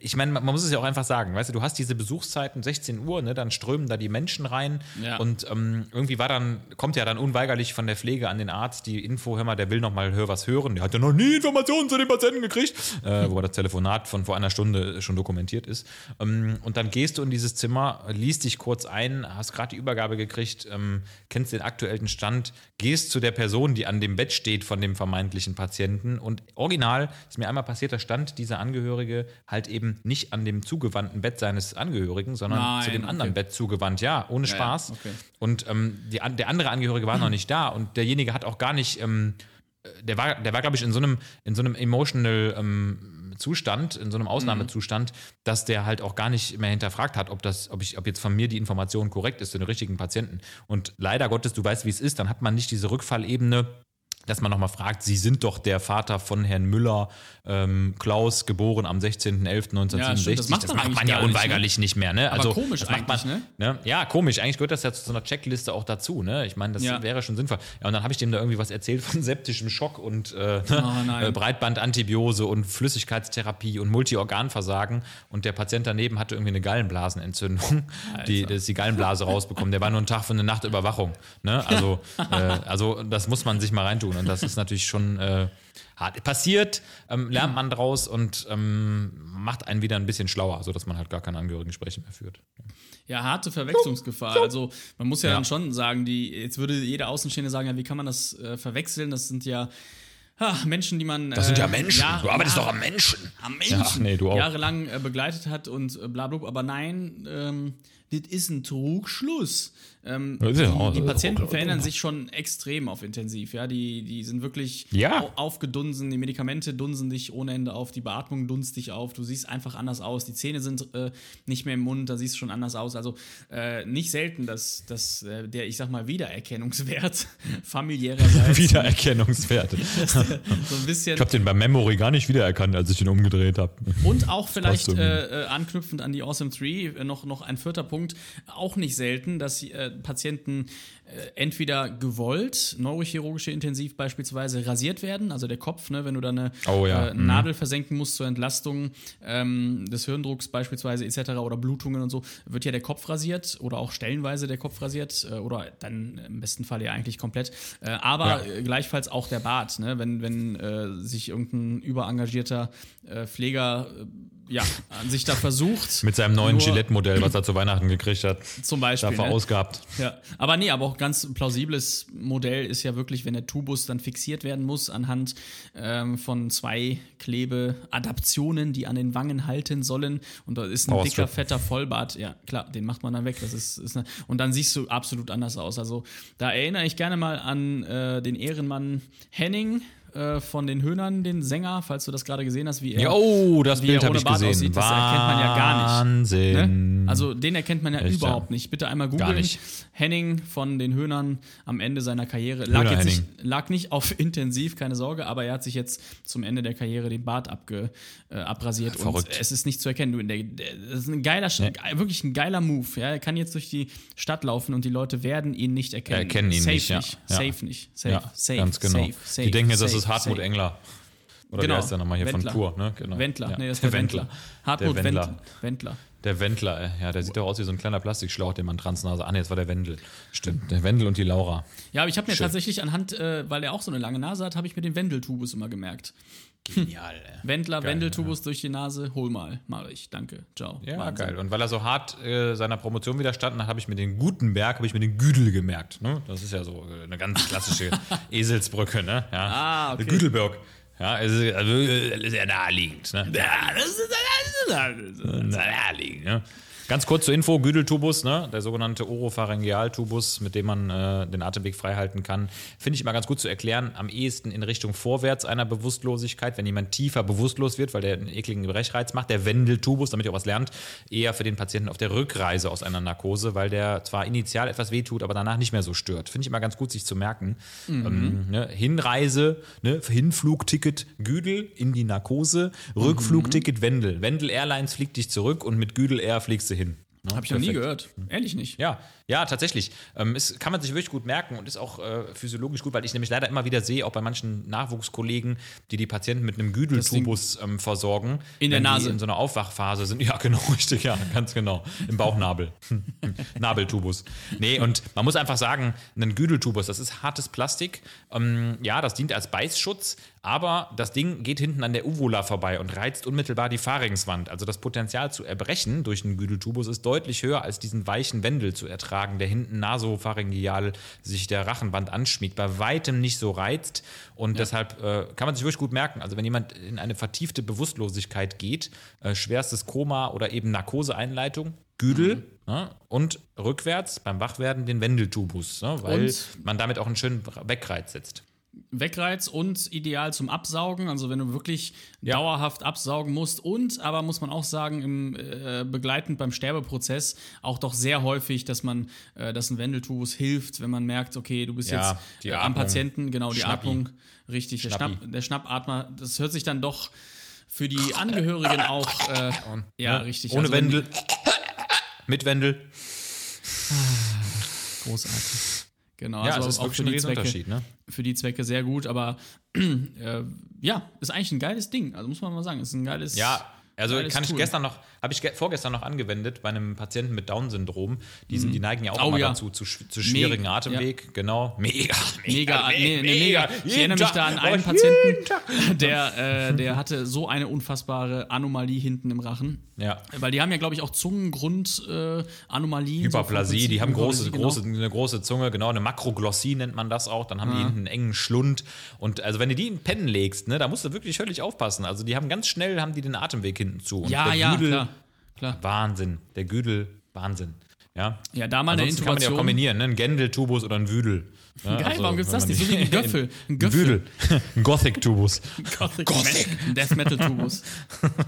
ich meine, man man muss es ja auch einfach sagen, weißt du, du hast diese Besuchszeiten, 16 Uhr, ne, dann strömen da die Menschen rein Ja. und ähm, irgendwie war dann, kommt ja dann unweigerlich von der Pflege an den Arzt die Info, hör mal, der will noch mal hör was hören, der hat ja noch nie Informationen zu den Patienten gekriegt, äh, wobei das Telefonat von vor einer Stunde schon dokumentiert ist. Ähm, und dann gehst du in dieses Zimmer, liest dich kurz ein, hast gerade die Übergabe gekriegt, ähm, kennst den aktuellen Stand, gehst zu der Person, die an dem Bett steht von dem vermeintlichen Patienten und original ist mir einmal passiert, da stand dieser Angehörige halt eben nicht an dem zugewandten Bett seines Angehörigen, sondern Nein, zu dem anderen okay. Bett zugewandt, ja, ohne Ja, Spaß. okay. Und ähm, die, der andere Angehörige war noch nicht da und derjenige hat auch gar nicht, ähm, äh, der war, der war glaube ich, in so einem, in so einem emotional ähm, Zustand, in so einem Ausnahmezustand, dass der halt auch gar nicht mehr hinterfragt hat, ob das, ob ich, ob jetzt von mir die Information korrekt ist zu den richtigen Patienten. Und leider Gottes, du weißt, wie es ist, dann hat man nicht diese Rückfallebene, dass man nochmal fragt, Sie sind doch der Vater von Herrn Müller, ähm, Klaus, geboren am 16.11.1967. Ja, stimmt, das macht man eigentlich man ja gar nicht, unweigerlich nicht mehr. Ne? Also, komisch das macht man, eigentlich, ne? Ja, komisch. Eigentlich gehört das ja zu so einer Checkliste auch dazu. Ne? Ich meine, das Ja. wäre schon sinnvoll. Ja, und dann habe ich dem da irgendwie was erzählt von <laughs> septischem Schock und äh, Oh, <laughs> äh, Breitbandantibiose und Flüssigkeitstherapie und Multiorganversagen. Und der Patient daneben hatte irgendwie eine Gallenblasenentzündung. Die, der ist die Gallenblase rausbekommen. Der war nur einen Tag für eine Nachtüberwachung. Ne? Also, <laughs> äh, also das muss man sich mal reintun. Tun. Und das ist natürlich schon äh, hart. Passiert, ähm, lernt man draus und ähm, macht einen wieder ein bisschen schlauer, sodass man halt gar keine Angehörigengespräche mehr führt. Ja, harte Verwechslungsgefahr. Also man muss ja, Ja. dann schon sagen, die, jetzt würde jeder Außenstehende sagen, ja, wie kann man das äh, verwechseln? Das sind ja ah, Menschen, die man. Das sind ja äh, Menschen. Ja, du arbeitest ja, doch am Menschen. am Menschen Ach nee, du auch. jahrelang äh, begleitet hat und äh, bla bla. Aber nein, ähm, das ist ein Trugschluss. Ähm, die, die Patienten verändern sich schon extrem auf intensiv. Ja, die, die sind wirklich Ja. au- aufgedunsen. Die Medikamente dunsen dich ohne Ende auf. Die Beatmung dunst dich auf. Du siehst einfach anders aus. Die Zähne sind äh, nicht mehr im Mund. Da siehst du schon anders aus. Also äh, nicht selten, dass, dass äh, der, ich sag mal, Wiedererkennungswert <laughs> familiärerseits <laughs> Wiedererkennungswerte. <laughs> so ein bisschen Ich habe den bei Memory gar nicht wiedererkannt, als ich ihn umgedreht habe. Und auch vielleicht äh, äh, anknüpfend an die Awesome 3, äh, noch, noch ein vierter Punkt, auch nicht selten, dass Patienten äh, entweder gewollt, neurochirurgische Intensiv beispielsweise, rasiert werden, also der Kopf, ne, wenn du da eine Oh ja, äh, mhm. Nadel versenken musst zur Entlastung ähm, des Hirndrucks beispielsweise etc. oder Blutungen und so, wird ja der Kopf rasiert oder auch stellenweise der Kopf rasiert äh, oder dann im besten Fall ja eigentlich komplett. Aber Ja. gleichfalls auch der Bart, ne? wenn, wenn äh, sich irgendein überengagierter äh, Pfleger äh, ja, an sich da versucht. Mit seinem neuen Gillette-Modell, was er zu Weihnachten gekriegt hat. <laughs> Zum Beispiel. Da ne? verausgabt. Ja, aber nee, aber auch ganz plausibles Modell ist ja wirklich, wenn der Tubus dann fixiert werden muss anhand ähm, von zwei Klebeadaptionen, die an den Wangen halten sollen. Und da ist ein Powerstrip. dicker, fetter Vollbart. Ja, klar, den macht man dann weg. Das ist, ist eine, und dann siehst du absolut anders aus. Also da erinnere ich gerne mal an äh, den Ehrenmann Henning. Äh, Von den Höhnern, den Sänger, falls du das gerade gesehen hast, wie er Ja, oh, das wie Bild er habe ohne ich Bart gesehen. aussieht, das erkennt man ja gar nicht. Wahnsinn. Ne? Also den erkennt man ja Echt, überhaupt ja. nicht. Bitte einmal googeln. Henning von den Höhnern am Ende seiner Karriere. Lag, Höhner jetzt nicht, lag nicht auf <laughs> intensiv, keine Sorge, aber er hat sich jetzt zum Ende der Karriere den Bart abge, äh, abrasiert Verrückt. und es ist nicht zu erkennen. Du, der, der, das ist ein geiler, Sch- wirklich ein geiler Move. Ja? Er kann jetzt durch die Stadt laufen und die Leute werden ihn nicht erkennen. Erkennen ihn safe nicht, nicht. Ja. Safe nicht. Safe, safe, ganz genau. safe, Die denken jetzt, das safe, ist Hartmut safe. Engler. Oder Genau. wie heißt der nochmal hier Wendler. von Pur, ne? Genau. Wendler, Ja. nee, das ist der Wendler. Hartmut Der Wendler. Wendler. Der Wendler, äh, ja, der sieht doch aus wie so ein kleiner Plastikschlauch, den man Transnase. Ah, nee, das war der Wendel. Stimmt, der Wendel und die Laura. Ja, aber ich habe mir Schön. tatsächlich anhand, äh, weil er auch so eine lange Nase hat, habe ich mir den Wendeltubus immer gemerkt. Genial. <laughs> Wendler, Geil, Wendeltubus durch die Nase, hol mal. Mach ich, danke. Ciao. Ja, Wahnsinn. geil. Und weil er so hart äh, seiner Promotion widerstanden hat, habe ich mir den Gutenberg, habe ich mir den Güdel gemerkt. Ne? Das ist ja so äh, eine ganz klassische <laughs> Eselsbrücke, ne? Ja. Ah, okay. Der Güdelberg. Ja, also, also äh, sehr naheliegend. Ne? Ja, das ist, das ist, das ist, naheliegend, ne? Ganz kurz zur Info, Güdeltubus, ne? der sogenannte Oropharyngealtubus, mit dem man äh, den Atemweg frei halten kann, finde ich immer ganz gut zu erklären, am ehesten in Richtung vorwärts einer Bewusstlosigkeit, wenn jemand tiefer bewusstlos wird, weil der einen ekligen Brechreiz macht, der Wendeltubus, damit ihr auch was lernt, eher für den Patienten auf der Rückreise aus einer Narkose, weil der zwar initial etwas wehtut, aber danach nicht mehr so stört. Finde ich immer ganz gut, sich zu merken. Ähm, ne? Hinreise, ne? Hinflugticket Güdel in die Narkose, Rückflugticket Wendel. Wendel Airlines fliegt dich zurück und mit Güdel Air fliegst du hin. Ne? Habe ich noch nie gehört. Ehrlich nicht. Ja, ja, tatsächlich. Ähm, es kann man sich wirklich gut merken und ist auch äh, physiologisch gut, weil ich nämlich leider immer wieder sehe, auch bei manchen Nachwuchskollegen, die die Patienten mit einem Güdeltubus ähm, versorgen. In der Nase. In so einer Aufwachphase sind. <laughs> Ja, genau, richtig, ja, ganz genau. Im Bauchnabel. <laughs> Nabeltubus. Nee, und man muss einfach sagen, ein Güdeltubus, das ist hartes Plastik. Ähm, ja, das dient als Beißschutz, aber das Ding geht hinten an der Uvula vorbei und reizt unmittelbar die Pharynxwand. Also das Potenzial zu erbrechen durch einen Güdeltubus ist deutlich höher als diesen weichen Wendel zu ertragen, der hinten nasopharyngeal sich der Rachenwand anschmiegt, bei weitem nicht so reizt und deshalb äh, kann man sich wirklich gut merken. Also wenn jemand in eine vertiefte Bewusstlosigkeit geht, äh, schwerstes Koma oder eben Narkoseeinleitung, Güdel ne, und rückwärts beim Wachwerden den Wendeltubus, ne, weil Und- man damit auch einen schönen Wegreiz setzt. Wegreiz und ideal zum Absaugen, also wenn du wirklich dauerhaft absaugen musst und aber muss man auch sagen, im äh, begleitend beim Sterbeprozess auch doch sehr häufig, dass man, äh, dass ein Wendeltubus hilft, wenn man merkt, okay, du bist Ja, jetzt äh, am. Patienten, genau, die Schnappi. Atmung, richtig, der. Schnapp, der Schnappatmer, das hört sich dann doch für die Angehörigen auch, äh, ja, Ne, richtig. Ohne also Wendel. Mit Wendel. Großartig. Genau, Ja, also es ist auch wirklich für ein die, Zwecke, ne? für die Zwecke sehr gut, aber <clears throat> äh, ja, ist eigentlich ein geiles Ding. Also muss man mal sagen, ist ein geiles. Ja, Also Geiles kann ich Tool. gestern noch, habe ich ge vorgestern noch angewendet bei einem Patienten mit Down-Syndrom. Die, sind, die neigen ja auch Oh, immer ja. dazu, zu, zu schwierigen Mega, Atemweg. Genau. Mega, Mega, nee, nee, mega. Ich erinnere mich da an einen Patienten, <laughs> der, äh, der hatte so eine unfassbare Anomalie hinten im Rachen. Ja. Weil die haben ja, glaube ich, auch Zungengrund-Anomalien. Äh, so Hyperplasie, vom die haben große, Genau. große, eine große Zunge, genau, eine Makroglossie nennt man das auch. Dann haben die hinten einen engen Schlund. Und also wenn du die in Pennen legst, ne, da musst du wirklich völlig aufpassen. Also die haben ganz schnell haben die den Atemweg hinten zu. Und Ja, der ja, Güdel, klar. klar. Wahnsinn. Der Güdel, Wahnsinn. Ja. Ja, da mal eine Ansonsten kann man auch Intubation. kombinieren, ne? Ein Gendeltubus oder ein Wüdel. Ja, Geil, also, warum gibt's wenn das nicht? So wie <laughs> ein Göffel. Ein Göffel. Ein Gothic-Tubus. Gothic. Gothic. Ein Death Metal Tubus.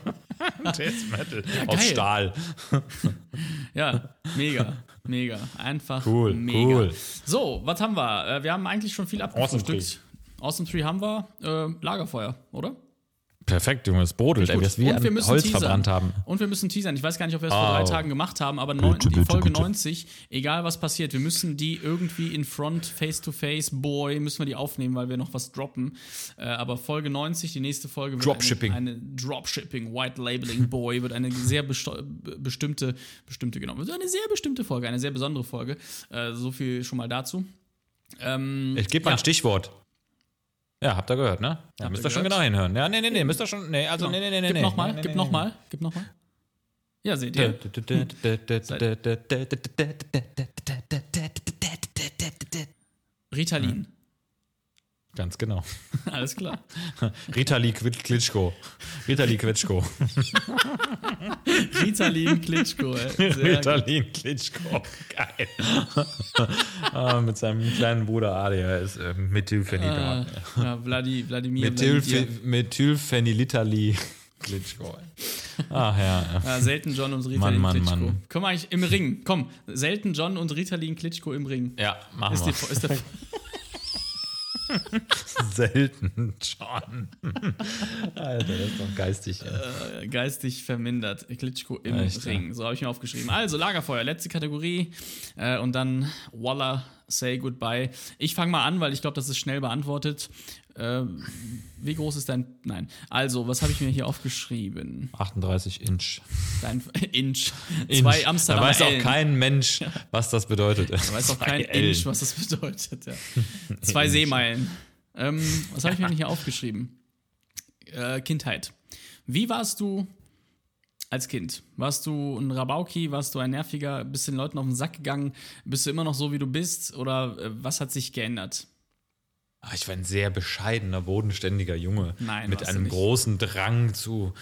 <laughs> Death Metal. geil. Aus Stahl. <laughs> Ja, mega, mega. Einfach Cool, mega. cool. So, was haben wir? Äh, Wir haben eigentlich schon viel abgefrühstückt. Awesome Tree haben wir. Äh, Lagerfeuer, oder? Perfekt, Junge. Es brodelt, ey, dass wir Und wir müssen Holz teasern. verbrannt haben. Und wir müssen teasern. Ich weiß gar nicht, ob wir es vor drei Oh. Tagen gemacht haben, aber neun, Bitte, die bitte, Folge bitte. 90, egal was passiert, wir müssen die irgendwie in Front, Face-to-Face, Boy, müssen wir die aufnehmen, weil wir noch was droppen. Äh, aber Folge 90, die nächste Folge wird Dropshipping. eine, eine Dropshipping, White Labeling Boy, wird eine sehr bestimmte, bestimmte, genau, wird eine sehr bestimmte Folge, eine sehr besondere Folge. Äh, so viel schon mal dazu. Ähm, Ich gebe mal ja. ein Stichwort. Ja, habt ihr gehört, ne? Ja, müsst ihr schon genau hinhören. Ja, nee, nee, nee, müsst ihr schon. Nee, also, nee, nee, nee, nee. Gib nee. nochmal, Nee, gib nochmal, gib nochmal. Ja, seht ihr. Ritalin. Ganz genau. <laughs> Alles klar. Ritali Klitschko. Ritali Quitschko. Ritalin Klitschko, ey. <laughs> Gut. Ritalin Klitschko. Geil. <laughs> ah, mit seinem kleinen Bruder ist äh, Methylphenidat. Ah, ja, Vladi, Wladimir. Wladimir. Methylph Methylphenilitali Klitschko. Ach ja. Ja, Selten John und Ritalin Mann, Mann, Klitschko. Mann. Komm mal eigentlich im Ring. Komm, Selten John und Ritalin Klitschko im Ring. Ja, machen Ist, wir. die, ist der, <laughs> Selten schon. Alter, das ist doch geistig. äh, geistig vermindert. Klitschko im Echt, ja. Ring. So habe ich mir aufgeschrieben. Also, Lagerfeuer, letzte Kategorie. Äh, und dann Walla, say goodbye. Ich fange mal an, weil ich glaube, das ist schnell beantwortet. Äh, wie groß ist dein. Nein. Also, was habe ich mir hier aufgeschrieben? 38 Inch. Dein <laughs> Inch. Inch. Zwei Amsterdamer Da weiß auch Ellen. kein Mensch, was das bedeutet. Da weiß auch kein Inch, was das bedeutet. Ja. <laughs> Zwei Seemeilen. Ähm, was habe ich mir hier aufgeschrieben? Äh, Kindheit. Wie warst du als Kind? Warst du ein Rabauki? Warst du ein nerviger? Bist du den Leuten auf den Sack gegangen? Bist du immer noch so, wie du bist? Oder äh, was hat sich geändert? Ah, Ich war ein sehr bescheidener, bodenständiger Junge. Nein, Mit einem großen Drang zu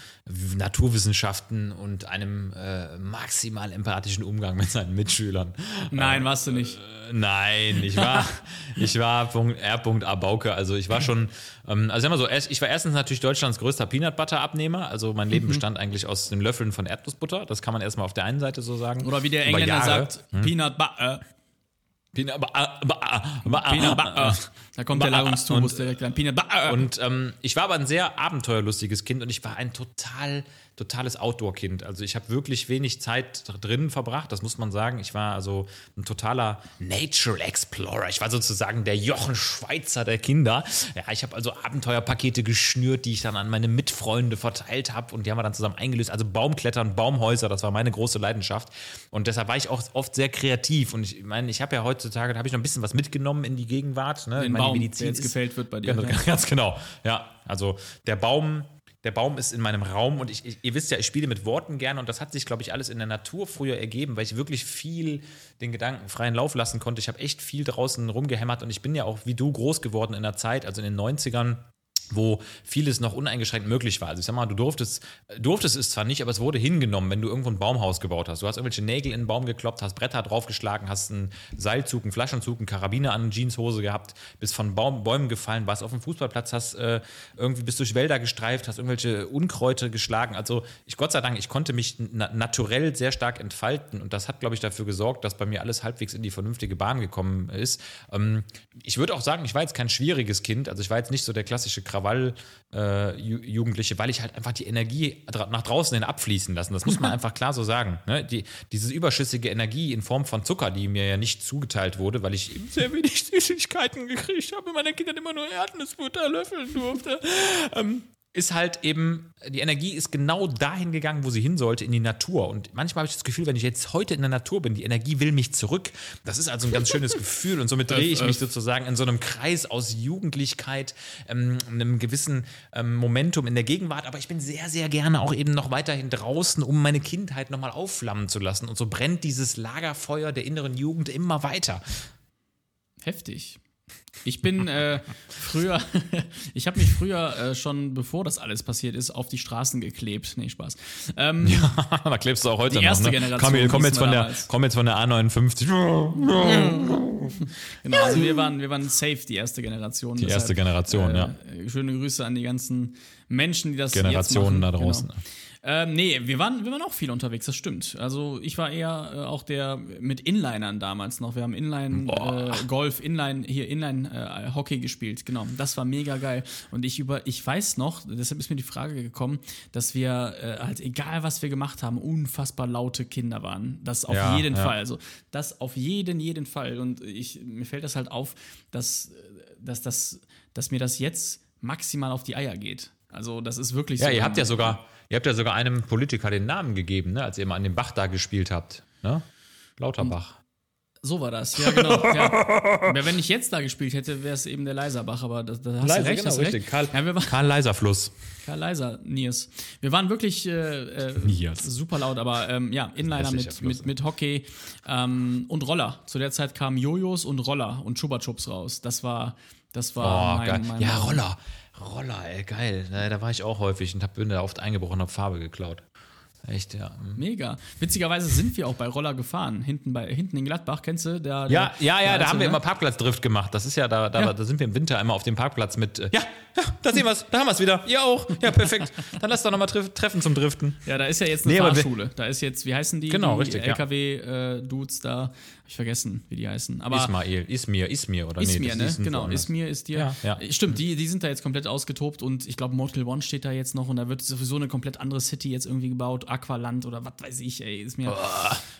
Naturwissenschaften und einem äh, maximal empathischen Umgang mit seinen Mitschülern. Nein, warst du nicht. Äh, Nein, ich war, <laughs> ich war Punkt, R. Abauke. Also ich war schon, ähm, also wir so, ich war erstens natürlich Deutschlands größter Peanut Butter Abnehmer. Also mein Mhm. Leben bestand eigentlich aus dem Löffeln von Erdnussbutter. Das kann man erstmal auf der einen Seite so sagen. Oder wie der Engländer sagt, Peanut Butter. Peanut Butter. Peanut Butter. Da kommt der Ba- Lagungstubus und- direkt rein. Peanut Butter. Und ähm, ich war aber ein sehr abenteuerlustiges Kind und ich war ein total, totales Outdoor-Kind. Also ich habe wirklich wenig Zeit drinnen verbracht, das muss man sagen. Ich war also ein totaler Nature Explorer. Ich war sozusagen der Jochen Schweizer der Kinder. Ja, ich habe also Abenteuerpakete geschnürt, die ich dann an meine Mitfreunde verteilt habe und die haben wir dann zusammen eingelöst. Also Baumklettern, Baumhäuser, das war meine große Leidenschaft. Und deshalb war ich auch oft sehr kreativ. Und ich meine, ich habe ja heutzutage, da habe ich noch ein bisschen was mitgenommen in die Gegenwart. Ne? Den meine, Baum, Medizin der jetzt gefällt wird bei dir. Genau, Ja. <laughs> ganz genau. Ja, also der Baum, der Baum ist in meinem Raum und ich, ich, ihr wisst ja, ich spiele mit Worten gerne und das hat sich, glaube ich, alles in der Natur früher ergeben, weil ich wirklich viel den Gedanken freien Lauf lassen konnte. Ich habe echt viel draußen rumgehämmert und ich bin ja auch wie du groß geworden in der Zeit, also in den 90ern wo vieles noch uneingeschränkt möglich war. Also ich sag mal, du durftest, durftest es zwar nicht, aber es wurde hingenommen, wenn du irgendwo ein Baumhaus gebaut hast. Du hast irgendwelche Nägel in den Baum gekloppt, hast Bretter draufgeschlagen, hast einen Seilzug, einen Flaschenzug, einen Karabiner an eine Jeanshose gehabt, bist von Baum, Bäumen gefallen, warst auf dem Fußballplatz, hast äh, irgendwie bist durch Wälder gestreift, hast irgendwelche Unkräuter geschlagen. Also ich Gott sei Dank, ich konnte mich na naturell sehr stark entfalten und das hat, glaube ich, dafür gesorgt, dass bei mir alles halbwegs in die vernünftige Bahn gekommen ist. Ähm, ich würde auch sagen, ich war jetzt kein schwieriges Kind, also ich war jetzt nicht so der klassische Krawall-Jugendliche, weil ich halt einfach die Energie nach draußen hin abfließen lassen. Das muss man einfach klar so sagen. Ne? Die, diese überschüssige Energie in Form von Zucker, die mir ja nicht zugeteilt wurde, weil ich eben sehr wenig <laughs> Süßigkeiten gekriegt habe, in meiner Kindheit immer nur Erdnussbutter löffeln durfte. Ähm, ist halt eben, die Energie ist genau dahin gegangen, wo sie hin sollte, in die Natur. Und manchmal habe ich das Gefühl, wenn ich jetzt heute in der Natur bin, die Energie will mich zurück. Das ist also ein ganz schönes Gefühl. Und somit drehe ich mich sozusagen in so einem Kreis aus Jugendlichkeit, ähm, einem gewissen ähm, Momentum in der Gegenwart. Aber ich bin sehr, sehr gerne auch eben noch weiterhin draußen, um meine Kindheit nochmal aufflammen zu lassen. Und so brennt dieses Lagerfeuer der inneren Jugend immer weiter. Heftig. Ich bin äh, früher, <laughs> ich habe mich früher äh, schon, bevor das alles passiert ist, auf die Straßen geklebt. Nee, Spaß. Ähm, <laughs> da klebst du auch heute Die erste noch. Ne? Generation Komm, komm, jetzt von der, komm jetzt von der A59. <laughs> Genau, also wir waren, wir waren safe die erste Generation. Die erste Generation, ja. äh, Schöne Grüße an die ganzen Menschen, die das Generationen jetzt da machen. draußen. Genau. Ähm, nee, wir waren, wir waren auch viel unterwegs, das stimmt. Also ich war eher äh, auch der mit Inlinern damals noch. Wir haben Inline äh, Golf, Inline, hier Inline äh, Hockey gespielt, genau. Das war mega geil. Und ich über, ich weiß noch, deshalb ist mir die Frage gekommen, dass wir äh, halt, egal was wir gemacht haben, unfassbar laute Kinder waren. Das auf Ja, jeden ja. Fall. Also das auf jeden, jeden Fall. Und ich, mir fällt das halt auf, dass, dass, dass, dass mir das jetzt maximal auf die Eier geht. Also das ist wirklich Ja, so. ihr habt ja sogar, ihr habt ja sogar einem Politiker den Namen gegeben, ne, als ihr mal an dem Bach da gespielt habt. Ne? Lauterbach. So war das, ja genau. ja. Wenn ich jetzt da gespielt hätte, wäre es eben der Leiserbach, aber da, da hast Leiser, du recht. genau, hast du recht. richtig. Karl, Ja, wir waren, Karl Leiser Fluss. Karl Leiser, Niers. Wir waren wirklich äh, äh, super laut, aber ähm, ja, Inliner mit, Fluss. mit, mit Hockey ähm, und Roller. Zu der Zeit kamen Jojos und Roller und Chupa Chups raus. Das war, das war Oh, mein, geil. mein ja, Roller. Roller, ey, geil. Da, war ich auch häufig und hab, da oft eingebrochen und hab Farbe geklaut. Echt, ja. Mhm. Mega. Witzigerweise sind wir auch bei Roller gefahren. Hinten, bei, hinten in Gladbach, kennst du? Der, Ja, der, ja, ja, da haben alte, wir ne? immer Parkplatzdrift gemacht. Das ist ja, da, da, Ja. da sind wir im Winter immer auf dem Parkplatz mit. Äh, ja, ja, da sehen wir's, da haben wir's wieder. Ihr auch. Ja, perfekt. Dann lass doch nochmal treff, treffen zum Driften. Ja, da ist ja jetzt eine Nee, wir- Fahrschule. Da ist jetzt, wie heißen die? Genau, die richtig, ja. LKW-Dudes da. Hab ich vergessen, wie die heißen. Aber Ismail, Ismir, Ismir oder Ismir, das ne? Genau, woanders. Ismir ist dir. Ja, ja. Stimmt, die, die sind da jetzt komplett ausgetobt und ich glaube, Mortal One steht da jetzt noch und da wird sowieso eine komplett andere City jetzt irgendwie gebaut. Aqualand oder was weiß ich, ey, ist mir.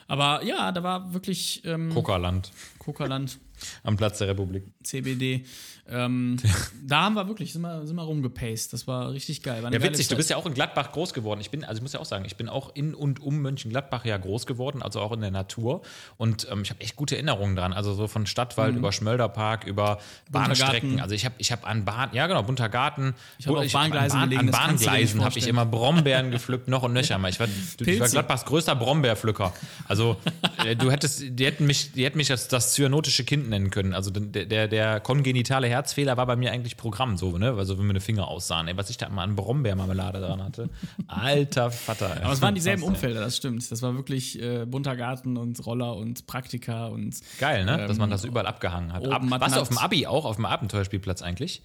Aber ja, da war wirklich ähm, Kokaland Kokaland, am Platz der Republik. CBD. Ähm, <laughs> da haben wir wirklich, sind wir, sind wir rumgepaced. Das war richtig geil. War Ja, witzig, du bist ja auch in Gladbach groß geworden. Ich bin, also ich muss ja auch sagen, ich bin auch in und um Mönchengladbach ja groß geworden, also auch in der Natur. Und ähm, ich habe echt gute Erinnerungen dran. Also so von Stadtwald über Schmölderpark, über Bahnstrecken. Also ich habe ich hab an Bahn, ja genau, bunter Garten. Ich habe Bahngleisen an, Bahn, an Bahngleisen habe ich immer Brombeeren <laughs> gepflückt, noch und nöcher. Ich war, ich war. Gladbachs größter Brombeerpflücker. Also äh, du hättest, die hätten mich, die hätten mich das, das cyanotische Kind nennen können. Also der, der, der kongenitale Herzfehler war bei mir eigentlich Programm so, ne? Also wenn meine Finger aussahen, ey, was ich da mal an Brombeermarmelade dran hatte. <laughs> Alter Vater. Ey. Aber es waren dieselben ey. Umfelder, das stimmt. Das war wirklich äh, bunter Garten und Roller und Praktika und Geil, ne? Dass man Ähm, das überall abgehangen hat. Ab, warst du auf dem Abi auch, auf dem Abenteuerspielplatz eigentlich?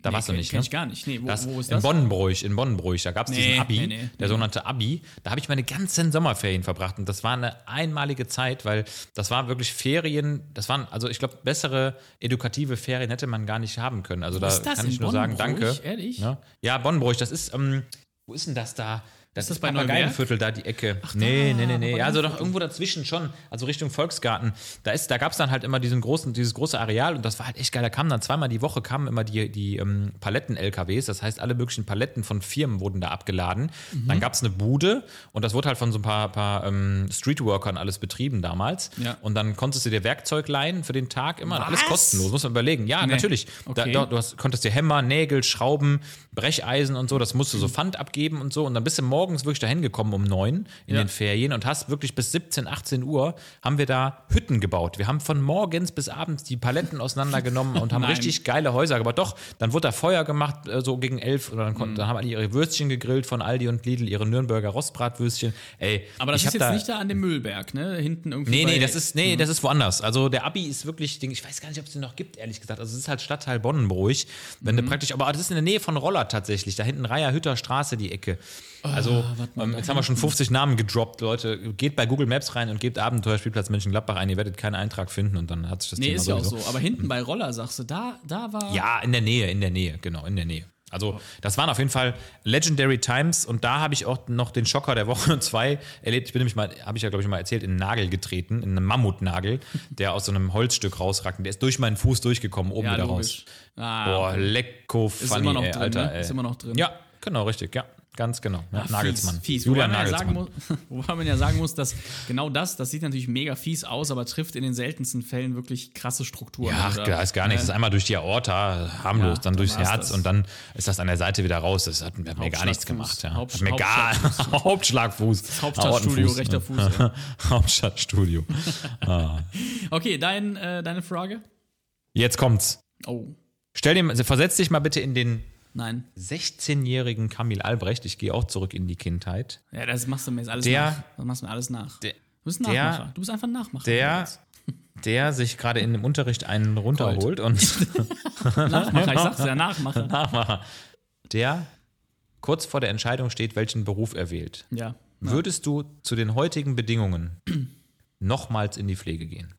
Da warst du nicht, kenn ne? ich gar nicht. Nee, wo, Das, wo ist in das? Bonnenbräuch, in Bonnenbräuch, da gab es Nee, diesen Abi, nee, nee. der sogenannte Abi. Da habe ich meine ganzen Sommerferien verbracht und das war eine einmalige Zeit, weil das war wirklich Ferien, das waren, also ich glaube, bessere edukative Ferien hätte man gar nicht haben können. Also da ist das, kann in ich nur sagen, danke. Ehrlich? Ne? Ja, Bonnenbräuch, das ist, ähm, wo ist denn das da? Das Ist das ist bei Papageienviertel, da die Ecke. nee, nee, nee, nee. Ja, Also doch irgendwo dazwischen schon, also Richtung Volksgarten. Da, ist, da gab es dann halt immer diesen großen, dieses große Areal und das war halt echt geil. Da kamen dann zweimal die Woche kamen immer die, die ähm, Paletten-LKWs. Das heißt, alle möglichen Paletten von Firmen wurden da abgeladen. Mhm. Dann gab es eine Bude und das wurde halt von so ein paar, paar ähm, Streetworkern alles betrieben damals. Ja. Und dann konntest du dir Werkzeug leihen für den Tag immer. Alles Was? kostenlos, muss man überlegen. Ja, Nee. natürlich. Da, Okay. da, du hast, konntest dir Hämmer, Nägel, Schrauben, Brecheisen und so, das musst du so Pfand abgeben und so. Und dann bist du morgens wirklich dahin gekommen um neun in Ja. den Ferien und hast wirklich bis 17, 18 Uhr haben wir da Hütten gebaut. Wir haben von morgens bis abends die Paletten auseinandergenommen und haben <laughs> Nein. richtig geile Häuser gebaut. Doch, dann wurde da Feuer gemacht, äh, so gegen elf. Oder dann, Mhm. konnten, dann haben alle ihre Würstchen gegrillt von Aldi und Lidl, ihre Nürnberger Rostbratwürstchen. Ey, Aber das ist jetzt da, nicht da an dem Müllberg, ne? Hinten irgendwie. Nee, nee, das ist, nee, das ist woanders. Also der Abi ist wirklich, ich weiß gar nicht, ob es den noch gibt, ehrlich gesagt. Also es ist halt Stadtteil Bonnenbruch. Wenn du praktisch, aber das ist in der Nähe von Roller tatsächlich. Da hinten Reiher Hütter Straße, die Ecke. Also, ähm, jetzt haben wir schon 50 Namen gedroppt, Leute. Geht bei Google Maps rein und gebt Abenteuerspielplatz Mönchengladbach ein. Ihr werdet keinen Eintrag finden und dann hat sich das Nee, Thema ist ja auch sowieso. so. Aber hinten bei Roller, sagst du, da, da war. Ja, in der Nähe, in der Nähe, genau, in der Nähe. Also, das waren auf jeden Fall Legendary Times und da habe ich auch noch den Schocker der Woche <laughs> 2 erlebt. Ich bin nämlich mal, habe ich ja, glaube ich, mal erzählt, in einen Nagel getreten, in einen Mammutnagel, der aus so einem Holzstück rausragt. Und der ist durch meinen Fuß durchgekommen, oben Ja, wieder logisch. raus. Ah, Boah, lecko Ist funny, immer noch ey, drin, Alter, ne? Ist immer noch drin. Ja, genau, richtig, ja. Ganz genau. Ja, Ach, Nagelsmann. Fies, fies. Julian wobei, man ja sagen Nagelsmann. muss, <laughs> wobei man ja sagen muss, dass genau das, das sieht natürlich mega fies aus, aber trifft in den seltensten Fällen wirklich krasse Strukturen. Ja, ach, oder, ist gar nichts. Das ist äh, einmal durch die Aorta, harmlos, Ja, dann dann durchs Herz das. und dann ist das an der Seite wieder raus. Das hat, hat mir gar nichts gemacht. Ja. Haupt- hat mir gar Hauptschlagfuß. <laughs> Hauptstadtstudio, rechter? Fuß, ja. <laughs> Hauptstadtstudio. ah. Okay, dein, äh, deine Frage? Jetzt kommt's. Oh, Stell dir, versetz dich mal bitte in den nein. 16-jährigen Kamil Albrecht. Ich gehe auch zurück in die Kindheit. Ja, das machst du mir jetzt alles Der- nach. Das machst du mir alles nach. Der- du bist ein der- Nachmacher. Du bist einfach ein Nachmacher. Der, <laughs> der sich gerade in dem Unterricht einen runterholt und <laughs> Nachmacher, ich sag's ja, Nachmacher. Nachmacher, der kurz vor der Entscheidung steht, welchen Beruf er wählt. Ja. Würdest du zu den heutigen Bedingungen nochmals in die Pflege gehen?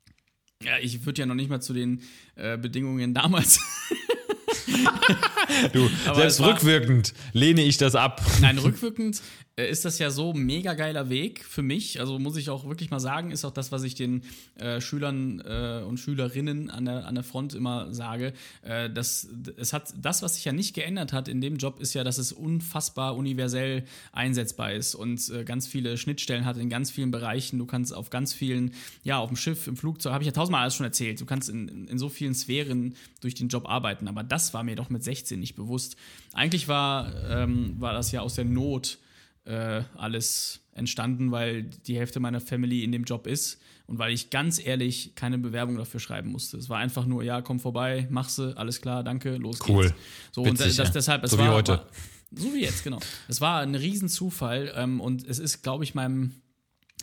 Ja, ich würde ja noch nicht mal zu den äh, Bedingungen damals. <laughs> <laughs> Du, Aber selbst rückwirkend lehne ich das ab. Nein, rückwirkend ist das ja so mega geiler Weg für mich. Also muss ich auch wirklich mal sagen, ist auch das, was ich den äh, Schülern äh, und Schülerinnen an der, an der Front immer sage. Äh, dass, es hat, das, was sich ja nicht geändert hat in dem Job, ist ja, dass es unfassbar universell einsetzbar ist und äh, ganz viele Schnittstellen hat in ganz vielen Bereichen. Du kannst auf ganz vielen, ja, auf dem Schiff, im Flugzeug, habe ich ja tausendmal alles schon erzählt. Du kannst in, in so vielen Sphären durch den Job arbeiten. Aber das war mir doch mit 16 nicht bewusst. Eigentlich war, ähm, war das ja aus der Not äh, alles entstanden, weil die Hälfte meiner Family in dem Job ist und weil ich ganz ehrlich keine Bewerbung dafür schreiben musste. Es war einfach nur, ja, komm vorbei, mach sie, alles klar, danke, los Cool. geht's. So, und Witzig, das, ja. deshalb, es So wie war, heute. War, so wie jetzt, genau. Es war ein Riesenzufall ähm, und es ist, glaube ich, meinem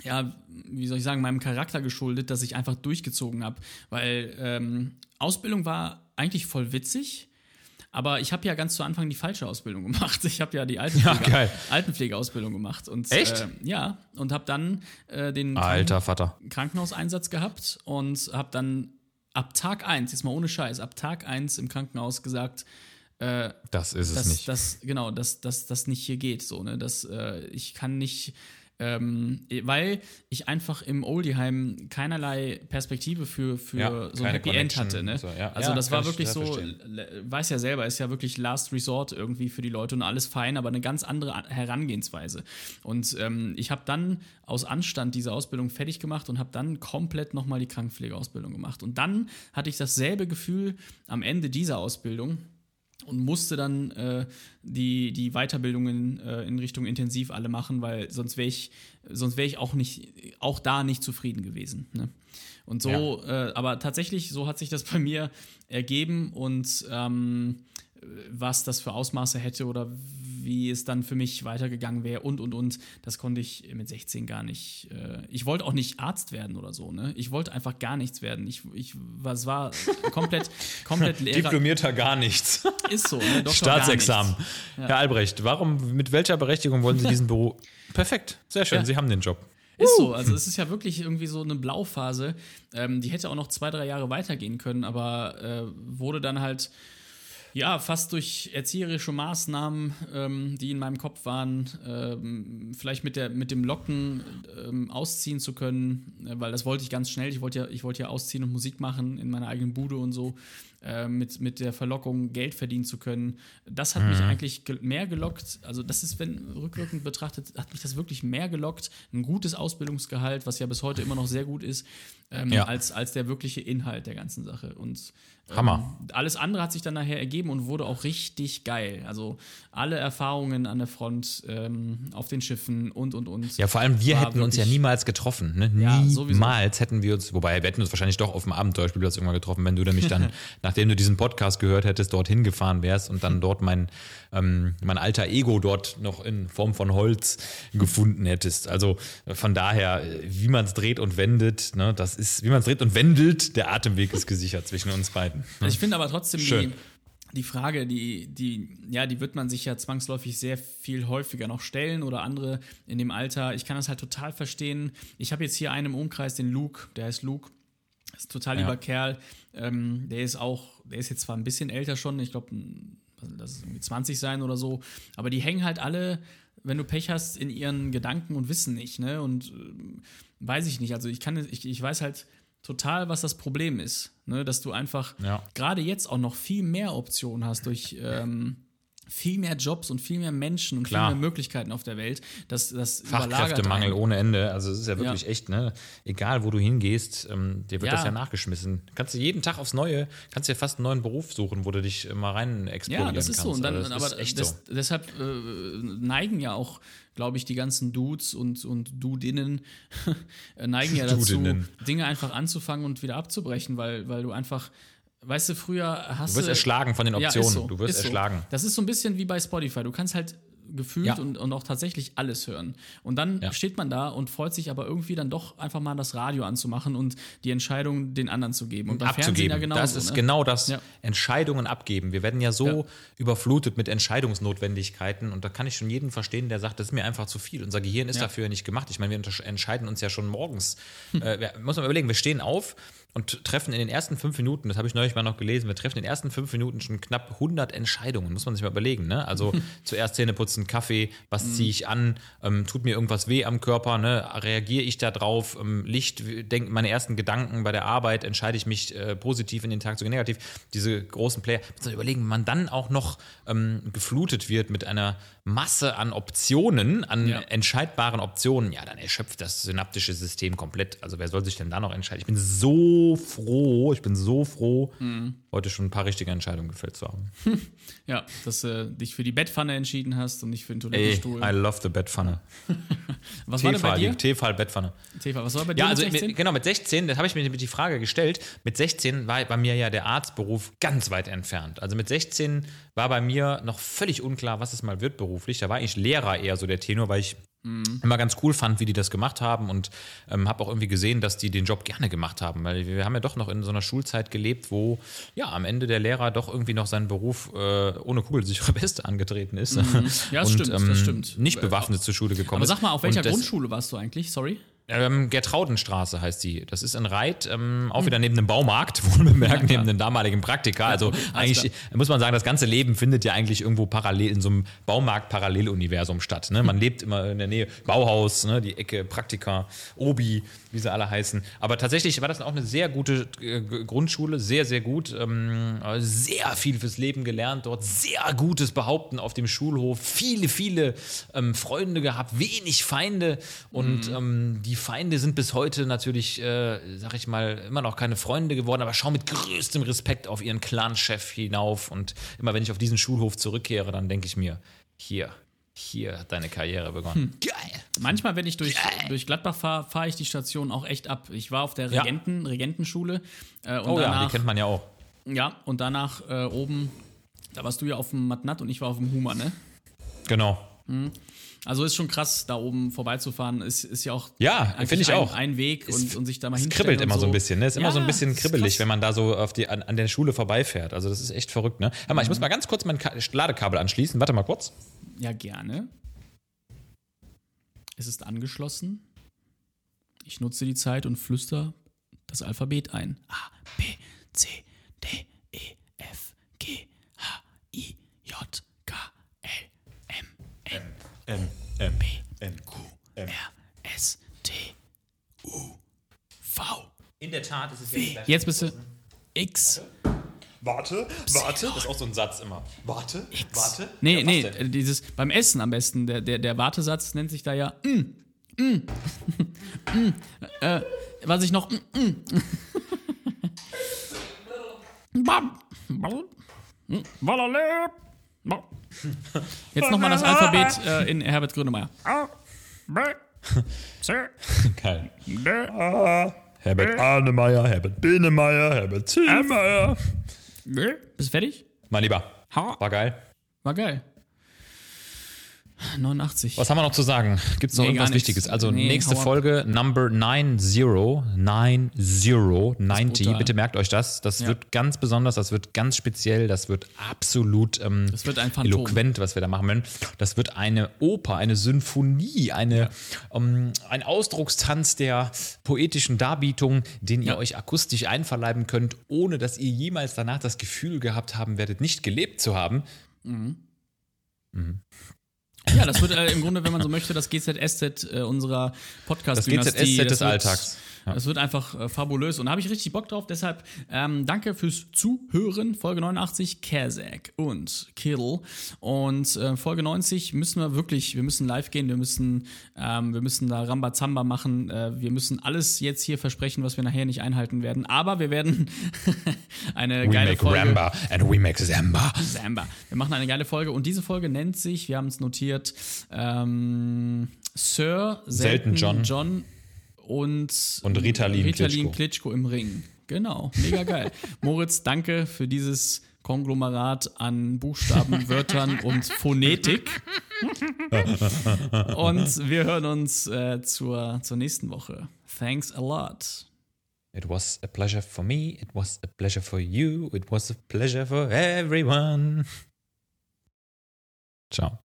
ja, wie soll ich sagen, meinem Charakter geschuldet, dass ich einfach durchgezogen habe. Weil ähm, Ausbildung war eigentlich voll witzig, aber ich habe ja ganz zu Anfang die falsche Ausbildung gemacht. Ich habe ja die Altenpflege, geil. Altenpflegeausbildung gemacht. Und, Echt? Äh, ja, und habe dann äh, den Alter Vater. Krankenhauseinsatz gehabt und habe dann ab Tag 1, jetzt mal ohne Scheiß, ab Tag 1 im Krankenhaus gesagt, Das ist es dass nicht. das genau, dass das das nicht hier geht, so ne, dass äh, ich kann nicht ähm, weil ich einfach im Oldieheim keinerlei Perspektive für, für Ja, so ein Happy End Connection hatte. Ne? so, ja. Also Ja, das war ich wirklich so, verstehen. weiß ja selber, ist ja wirklich Last Resort irgendwie für die Leute und alles fein, aber eine ganz andere Herangehensweise. Und ähm, ich habe dann aus Anstand diese Ausbildung fertig gemacht und habe dann komplett nochmal die Krankenpflegeausbildung gemacht. Und dann hatte ich dasselbe Gefühl am Ende dieser Ausbildung und musste dann äh, die, die Weiterbildungen äh, in Richtung intensiv alle machen, weil sonst wäre ich, sonst wäre ich auch nicht, auch da nicht zufrieden gewesen. Ne? Und so, äh, aber tatsächlich, so hat sich das <laughs> bei mir ergeben und ähm, was das für Ausmaße hätte oder wie es dann für mich weitergegangen wäre und und und, das konnte ich mit 16 gar nicht. Äh, ich wollte auch nicht Arzt werden oder so, ne? Ich wollte einfach gar nichts werden. Ich, ich was war komplett, <laughs> komplett Lehrer. Diplomierter gar nichts. Ist so, ne? Doktor Staatsexamen. nichts. Herr Albrecht, warum, mit welcher Berechtigung wollen Sie diesen Beruf? <laughs> Perfekt, sehr schön, Ja. Sie haben den Job. Ist so, also es ist ja wirklich irgendwie so eine Blauphase. Ähm, die hätte auch noch zwei, drei Jahre weitergehen können, aber äh, wurde dann halt ja fast durch erzieherische Maßnahmen, ähm, die in meinem Kopf waren, ähm, vielleicht mit, der, mit dem Locken ähm, ausziehen zu können, äh, weil das wollte ich ganz schnell. Ich wollte ja, ich wollte ja ausziehen und Musik machen in meiner eigenen Bude und so. Äh, Mit, mit der Verlockung, Geld verdienen zu können. Das hat mich eigentlich ge mehr gelockt. Also, das ist, wenn rückwirkend betrachtet, hat mich das wirklich mehr gelockt. Ein gutes Ausbildungsgehalt, was ja bis heute immer noch sehr gut ist, ähm, Ja. als, als der wirkliche Inhalt der ganzen Sache. Und Hammer. ähm, alles andere hat sich dann nachher ergeben und wurde auch richtig geil. Also alle Erfahrungen an der Front, ähm, auf den Schiffen und und und. Ja, vor allem wir hätten uns ja niemals getroffen. Ne? Ja, sowieso. niemals hätten wir uns, wobei wir hätten uns wahrscheinlich doch auf dem Abenteuerspielplatz irgendwann getroffen, wenn du nämlich dann, <laughs> nachdem du diesen Podcast gehört hättest, dorthin gefahren wärst und dann dort mein, ähm, mein alter Ego dort noch in Form von Holz gefunden hättest. Also von daher, äh, wie man es dreht und wendet, ne, das ist, wie man es dreht und wendelt, der Atemweg ist gesichert zwischen uns beiden. Also ich finde aber trotzdem die, Schön. die Frage, die, die, ja, die wird man sich ja zwangsläufig sehr viel häufiger noch stellen oder andere in dem Alter. Ich kann das halt total verstehen. Ich habe jetzt hier einen im Umkreis, den Luke, der heißt Luke. Ist ein total Ja. lieber Kerl. Ähm, der ist auch, der ist jetzt zwar ein bisschen älter schon, ich glaube, das ist irgendwie 20 sein oder so, aber die hängen halt alle, wenn du Pech hast, in ihren Gedanken und wissen nicht, ne? Und ähm, weiß ich nicht. Also ich kann, ich, ich weiß halt total, was das Problem ist, ne? Dass du einfach Ja. gerade jetzt auch noch viel mehr Optionen hast durch, ähm, viel mehr Jobs und viel mehr Menschen und Klar. viel mehr Möglichkeiten auf der Welt. Das, das Fachkräftemangel ohne Ende. Also es ist ja wirklich Ja. echt, ne? Egal wo du hingehst, ähm, dir wird Ja. das ja nachgeschmissen. Kannst du jeden Tag aufs Neue, kannst dir fast einen neuen Beruf suchen, wo du dich mal rein explodieren Ja, das ist kannst. so. Und dann, Also das aber echt des, so. deshalb äh, neigen ja auch, glaube ich, die ganzen Dudes und, und Dudinnen <laughs> neigen ja dazu, Dudinnen. Dinge einfach anzufangen und wieder abzubrechen, weil, weil du einfach, weißt du, früher hast Du wirst erschlagen von den Ja, Optionen. ist so, du wirst so. erschlagen. Das ist so ein bisschen wie bei Spotify. Du kannst halt gefühlt Ja. und, und auch tatsächlich alles hören. Und dann Ja. steht man da und freut sich aber irgendwie dann doch einfach mal das Radio anzumachen und die Entscheidung den anderen zu geben. Und Fernsehen abzugeben. ja genauso. das ist ne? genau das. Ja. Entscheidungen abgeben. Wir werden ja so Ja. überflutet mit Entscheidungsnotwendigkeiten und da kann ich schon jeden verstehen, der sagt, das ist mir einfach zu viel. Unser Gehirn ist Ja. dafür nicht gemacht. Ich meine, wir entscheiden uns ja schon morgens. Hm. <laughs> Äh, wir, muss man überlegen, wir stehen auf und treffen in den ersten fünf Minuten, das habe ich neulich mal noch gelesen, wir treffen in den ersten fünf Minuten schon knapp 100 Entscheidungen, muss man sich mal überlegen. Ne? Also <laughs> zuerst Zähne putzen, Kaffee, was Hm. ziehe ich an, ähm, tut mir irgendwas weh am Körper, ne? reagiere ich da drauf, ähm, Licht, denk, meine ersten Gedanken bei der Arbeit, entscheide ich mich äh, positiv in den Tag, sogar negativ. Diese großen Player, muss man überlegen, wenn man dann auch noch ähm, geflutet wird mit einer Masse an Optionen, an Ja. entscheidbaren Optionen, ja, dann erschöpft das synaptische System komplett. Also wer soll sich denn da noch entscheiden? Ich bin so froh, ich bin so froh, Mhm. heute schon ein paar richtige Entscheidungen gefällt zu haben. <laughs> Ja, dass du dich für die Bettpfanne entschieden hast und nicht für den Ey, Toilettenstuhl. I love the Bettpfanne. <laughs> was war denn bei Tefal, dir? die Tefal Bettpfanne. Teva, was war bei dir Ja, mit also 16? mit, genau, mit 16, das habe ich mir die Frage gestellt. Mit 16 war bei mir ja der Arztberuf ganz weit entfernt. Also mit 16 war bei mir noch völlig unklar, was es mal wird beruflich. Da war ich Lehrer eher so der Tenor, weil ich Mhm. immer ganz cool fand, wie die das gemacht haben und ähm, habe auch irgendwie gesehen, dass die den Job gerne gemacht haben, weil wir haben ja doch noch in so einer Schulzeit gelebt, wo ja am Ende der Lehrer doch irgendwie noch seinen Beruf äh, ohne kugelsichere Weste angetreten ist Mhm. Ja, das und stimmt, das ähm, stimmt. nicht bewaffnet zur Schule gekommen aber sag mal, auf welcher Und das- Grundschule warst du eigentlich? Sorry. Ähm, Gertraudenstraße heißt die. Das ist in Reit, ähm, auch wieder neben dem Baumarkt, <laughs> wohl bemerkt, klar. neben dem damaligen Praktika. Also eigentlich muss man sagen, das ganze Leben findet ja eigentlich irgendwo parallel in so einem Baumarkt-Paralleluniversum statt. Ne? Man <laughs> lebt immer in der Nähe, Bauhaus, ne? die Ecke, Praktika, Obi, wie sie alle heißen. Aber tatsächlich war das auch eine sehr gute äh, Grundschule, sehr, sehr gut. Ähm, sehr viel fürs Leben gelernt dort, sehr gutes Behaupten auf dem Schulhof, viele, viele ähm, Freunde gehabt, wenig Feinde und ähm, die Feinde sind bis heute natürlich, äh, sag ich mal, immer noch keine Freunde geworden, aber schauen mit größtem Respekt auf ihren Clan-Chef hinauf und immer wenn ich auf diesen Schulhof zurückkehre, dann denke ich mir, hier, hier hat deine Karriere begonnen. Geil. Manchmal, wenn ich durch, durch Gladbach fahre, fahre ich die Station auch echt ab. Ich war auf der Ja. Regenten, Regentenschule. Äh, und Oh ja, danach, die kennt man ja auch. ja, und danach äh, oben, da warst du ja auf dem Matnat und ich war auf dem Hummer, ne? Genau. Also ist schon krass, da oben vorbeizufahren. Ist, ist ja auch Ja, finde ich ein, auch. ein Weg und, und sich da mal Es kribbelt immer so ein bisschen, ne? Ist immer Ja, so ein bisschen ist kribbelig, wenn man da so auf die, an, an der Schule vorbeifährt. Also das ist echt verrückt, ne? Hör mal, ich muss mal ganz kurz mein Ka Ladekabel anschließen. Warte mal kurz. Ja, gerne. Es ist angeschlossen. Ich nutze die Zeit und flüster das Alphabet ein. A, B, C, D, E, F, G, H, I, J, M, M, P, M, Q, R, S, T, U, V. In der Tat ist es W. Jetzt bist du X. Warte, warte. Das ist auch so ein Satz immer. Warte, warte. Nee, Ja, nee, äh, dieses beim Essen am besten. Der, der, der Wartesatz nennt sich da ja mm, mm, mm, äh, was ich noch mm, mm. Bam, bam, mm, bam. Jetzt nochmal das Alphabet äh, in Herbert Grönemeyer. <laughs> Geil. Herbert Arnemeyer, Herbert Binemeyer, Herbert Zielmeier. Bist du fertig? Mein Lieber, Ha. war geil. War geil. 89. Was haben wir noch zu sagen? Gibt es noch Nee, irgendwas. Wichtiges? Also Nee, nächste. Folge, Number 90, 90, 90. brutal. Bitte merkt euch das. Das Ja. wird ganz besonders, das wird ganz speziell, das wird absolut ähm, Das wird eloquent, was wir da machen werden. Das wird eine Oper, eine Symphonie, eine, ähm, ein Ausdruckstanz der poetischen Darbietung, den ihr Ja. euch akustisch einverleiben könnt, ohne dass ihr jemals danach das Gefühl gehabt haben werdet, nicht gelebt zu haben. Ja, das wird äh, im Grunde, wenn man so möchte, das GZSZ äh, unserer Das Podcast-Dynastie. GZSZ des wird, Alltags. Es wird einfach äh, fabulös und da habe ich richtig Bock drauf. Deshalb ähm, danke fürs Zuhören. Folge 89, Kazak und Kittle. Und äh, Folge 90 müssen wir wirklich, wir müssen live gehen, wir müssen, ähm, wir müssen da Rambazamba machen. Äh, wir müssen alles jetzt hier versprechen, was wir nachher nicht einhalten werden. Aber wir werden <laughs> eine We geile make Folge. Ramba and we make Zamba. Samba. Wir machen eine geile Folge und diese Folge nennt sich, wir haben es notiert, ähm, Sir Selten John. John und, Und Ritalin Ritalin Klitschko. Klitschko im Ring. Genau, mega geil. <laughs> Moritz, danke für dieses Konglomerat an Buchstaben, Wörtern und Phonetik. und wir hören uns äh, zur, zur nächsten Woche. Thanks a lot. It was a pleasure for me. It was a pleasure for you. It was a pleasure for everyone. Ciao.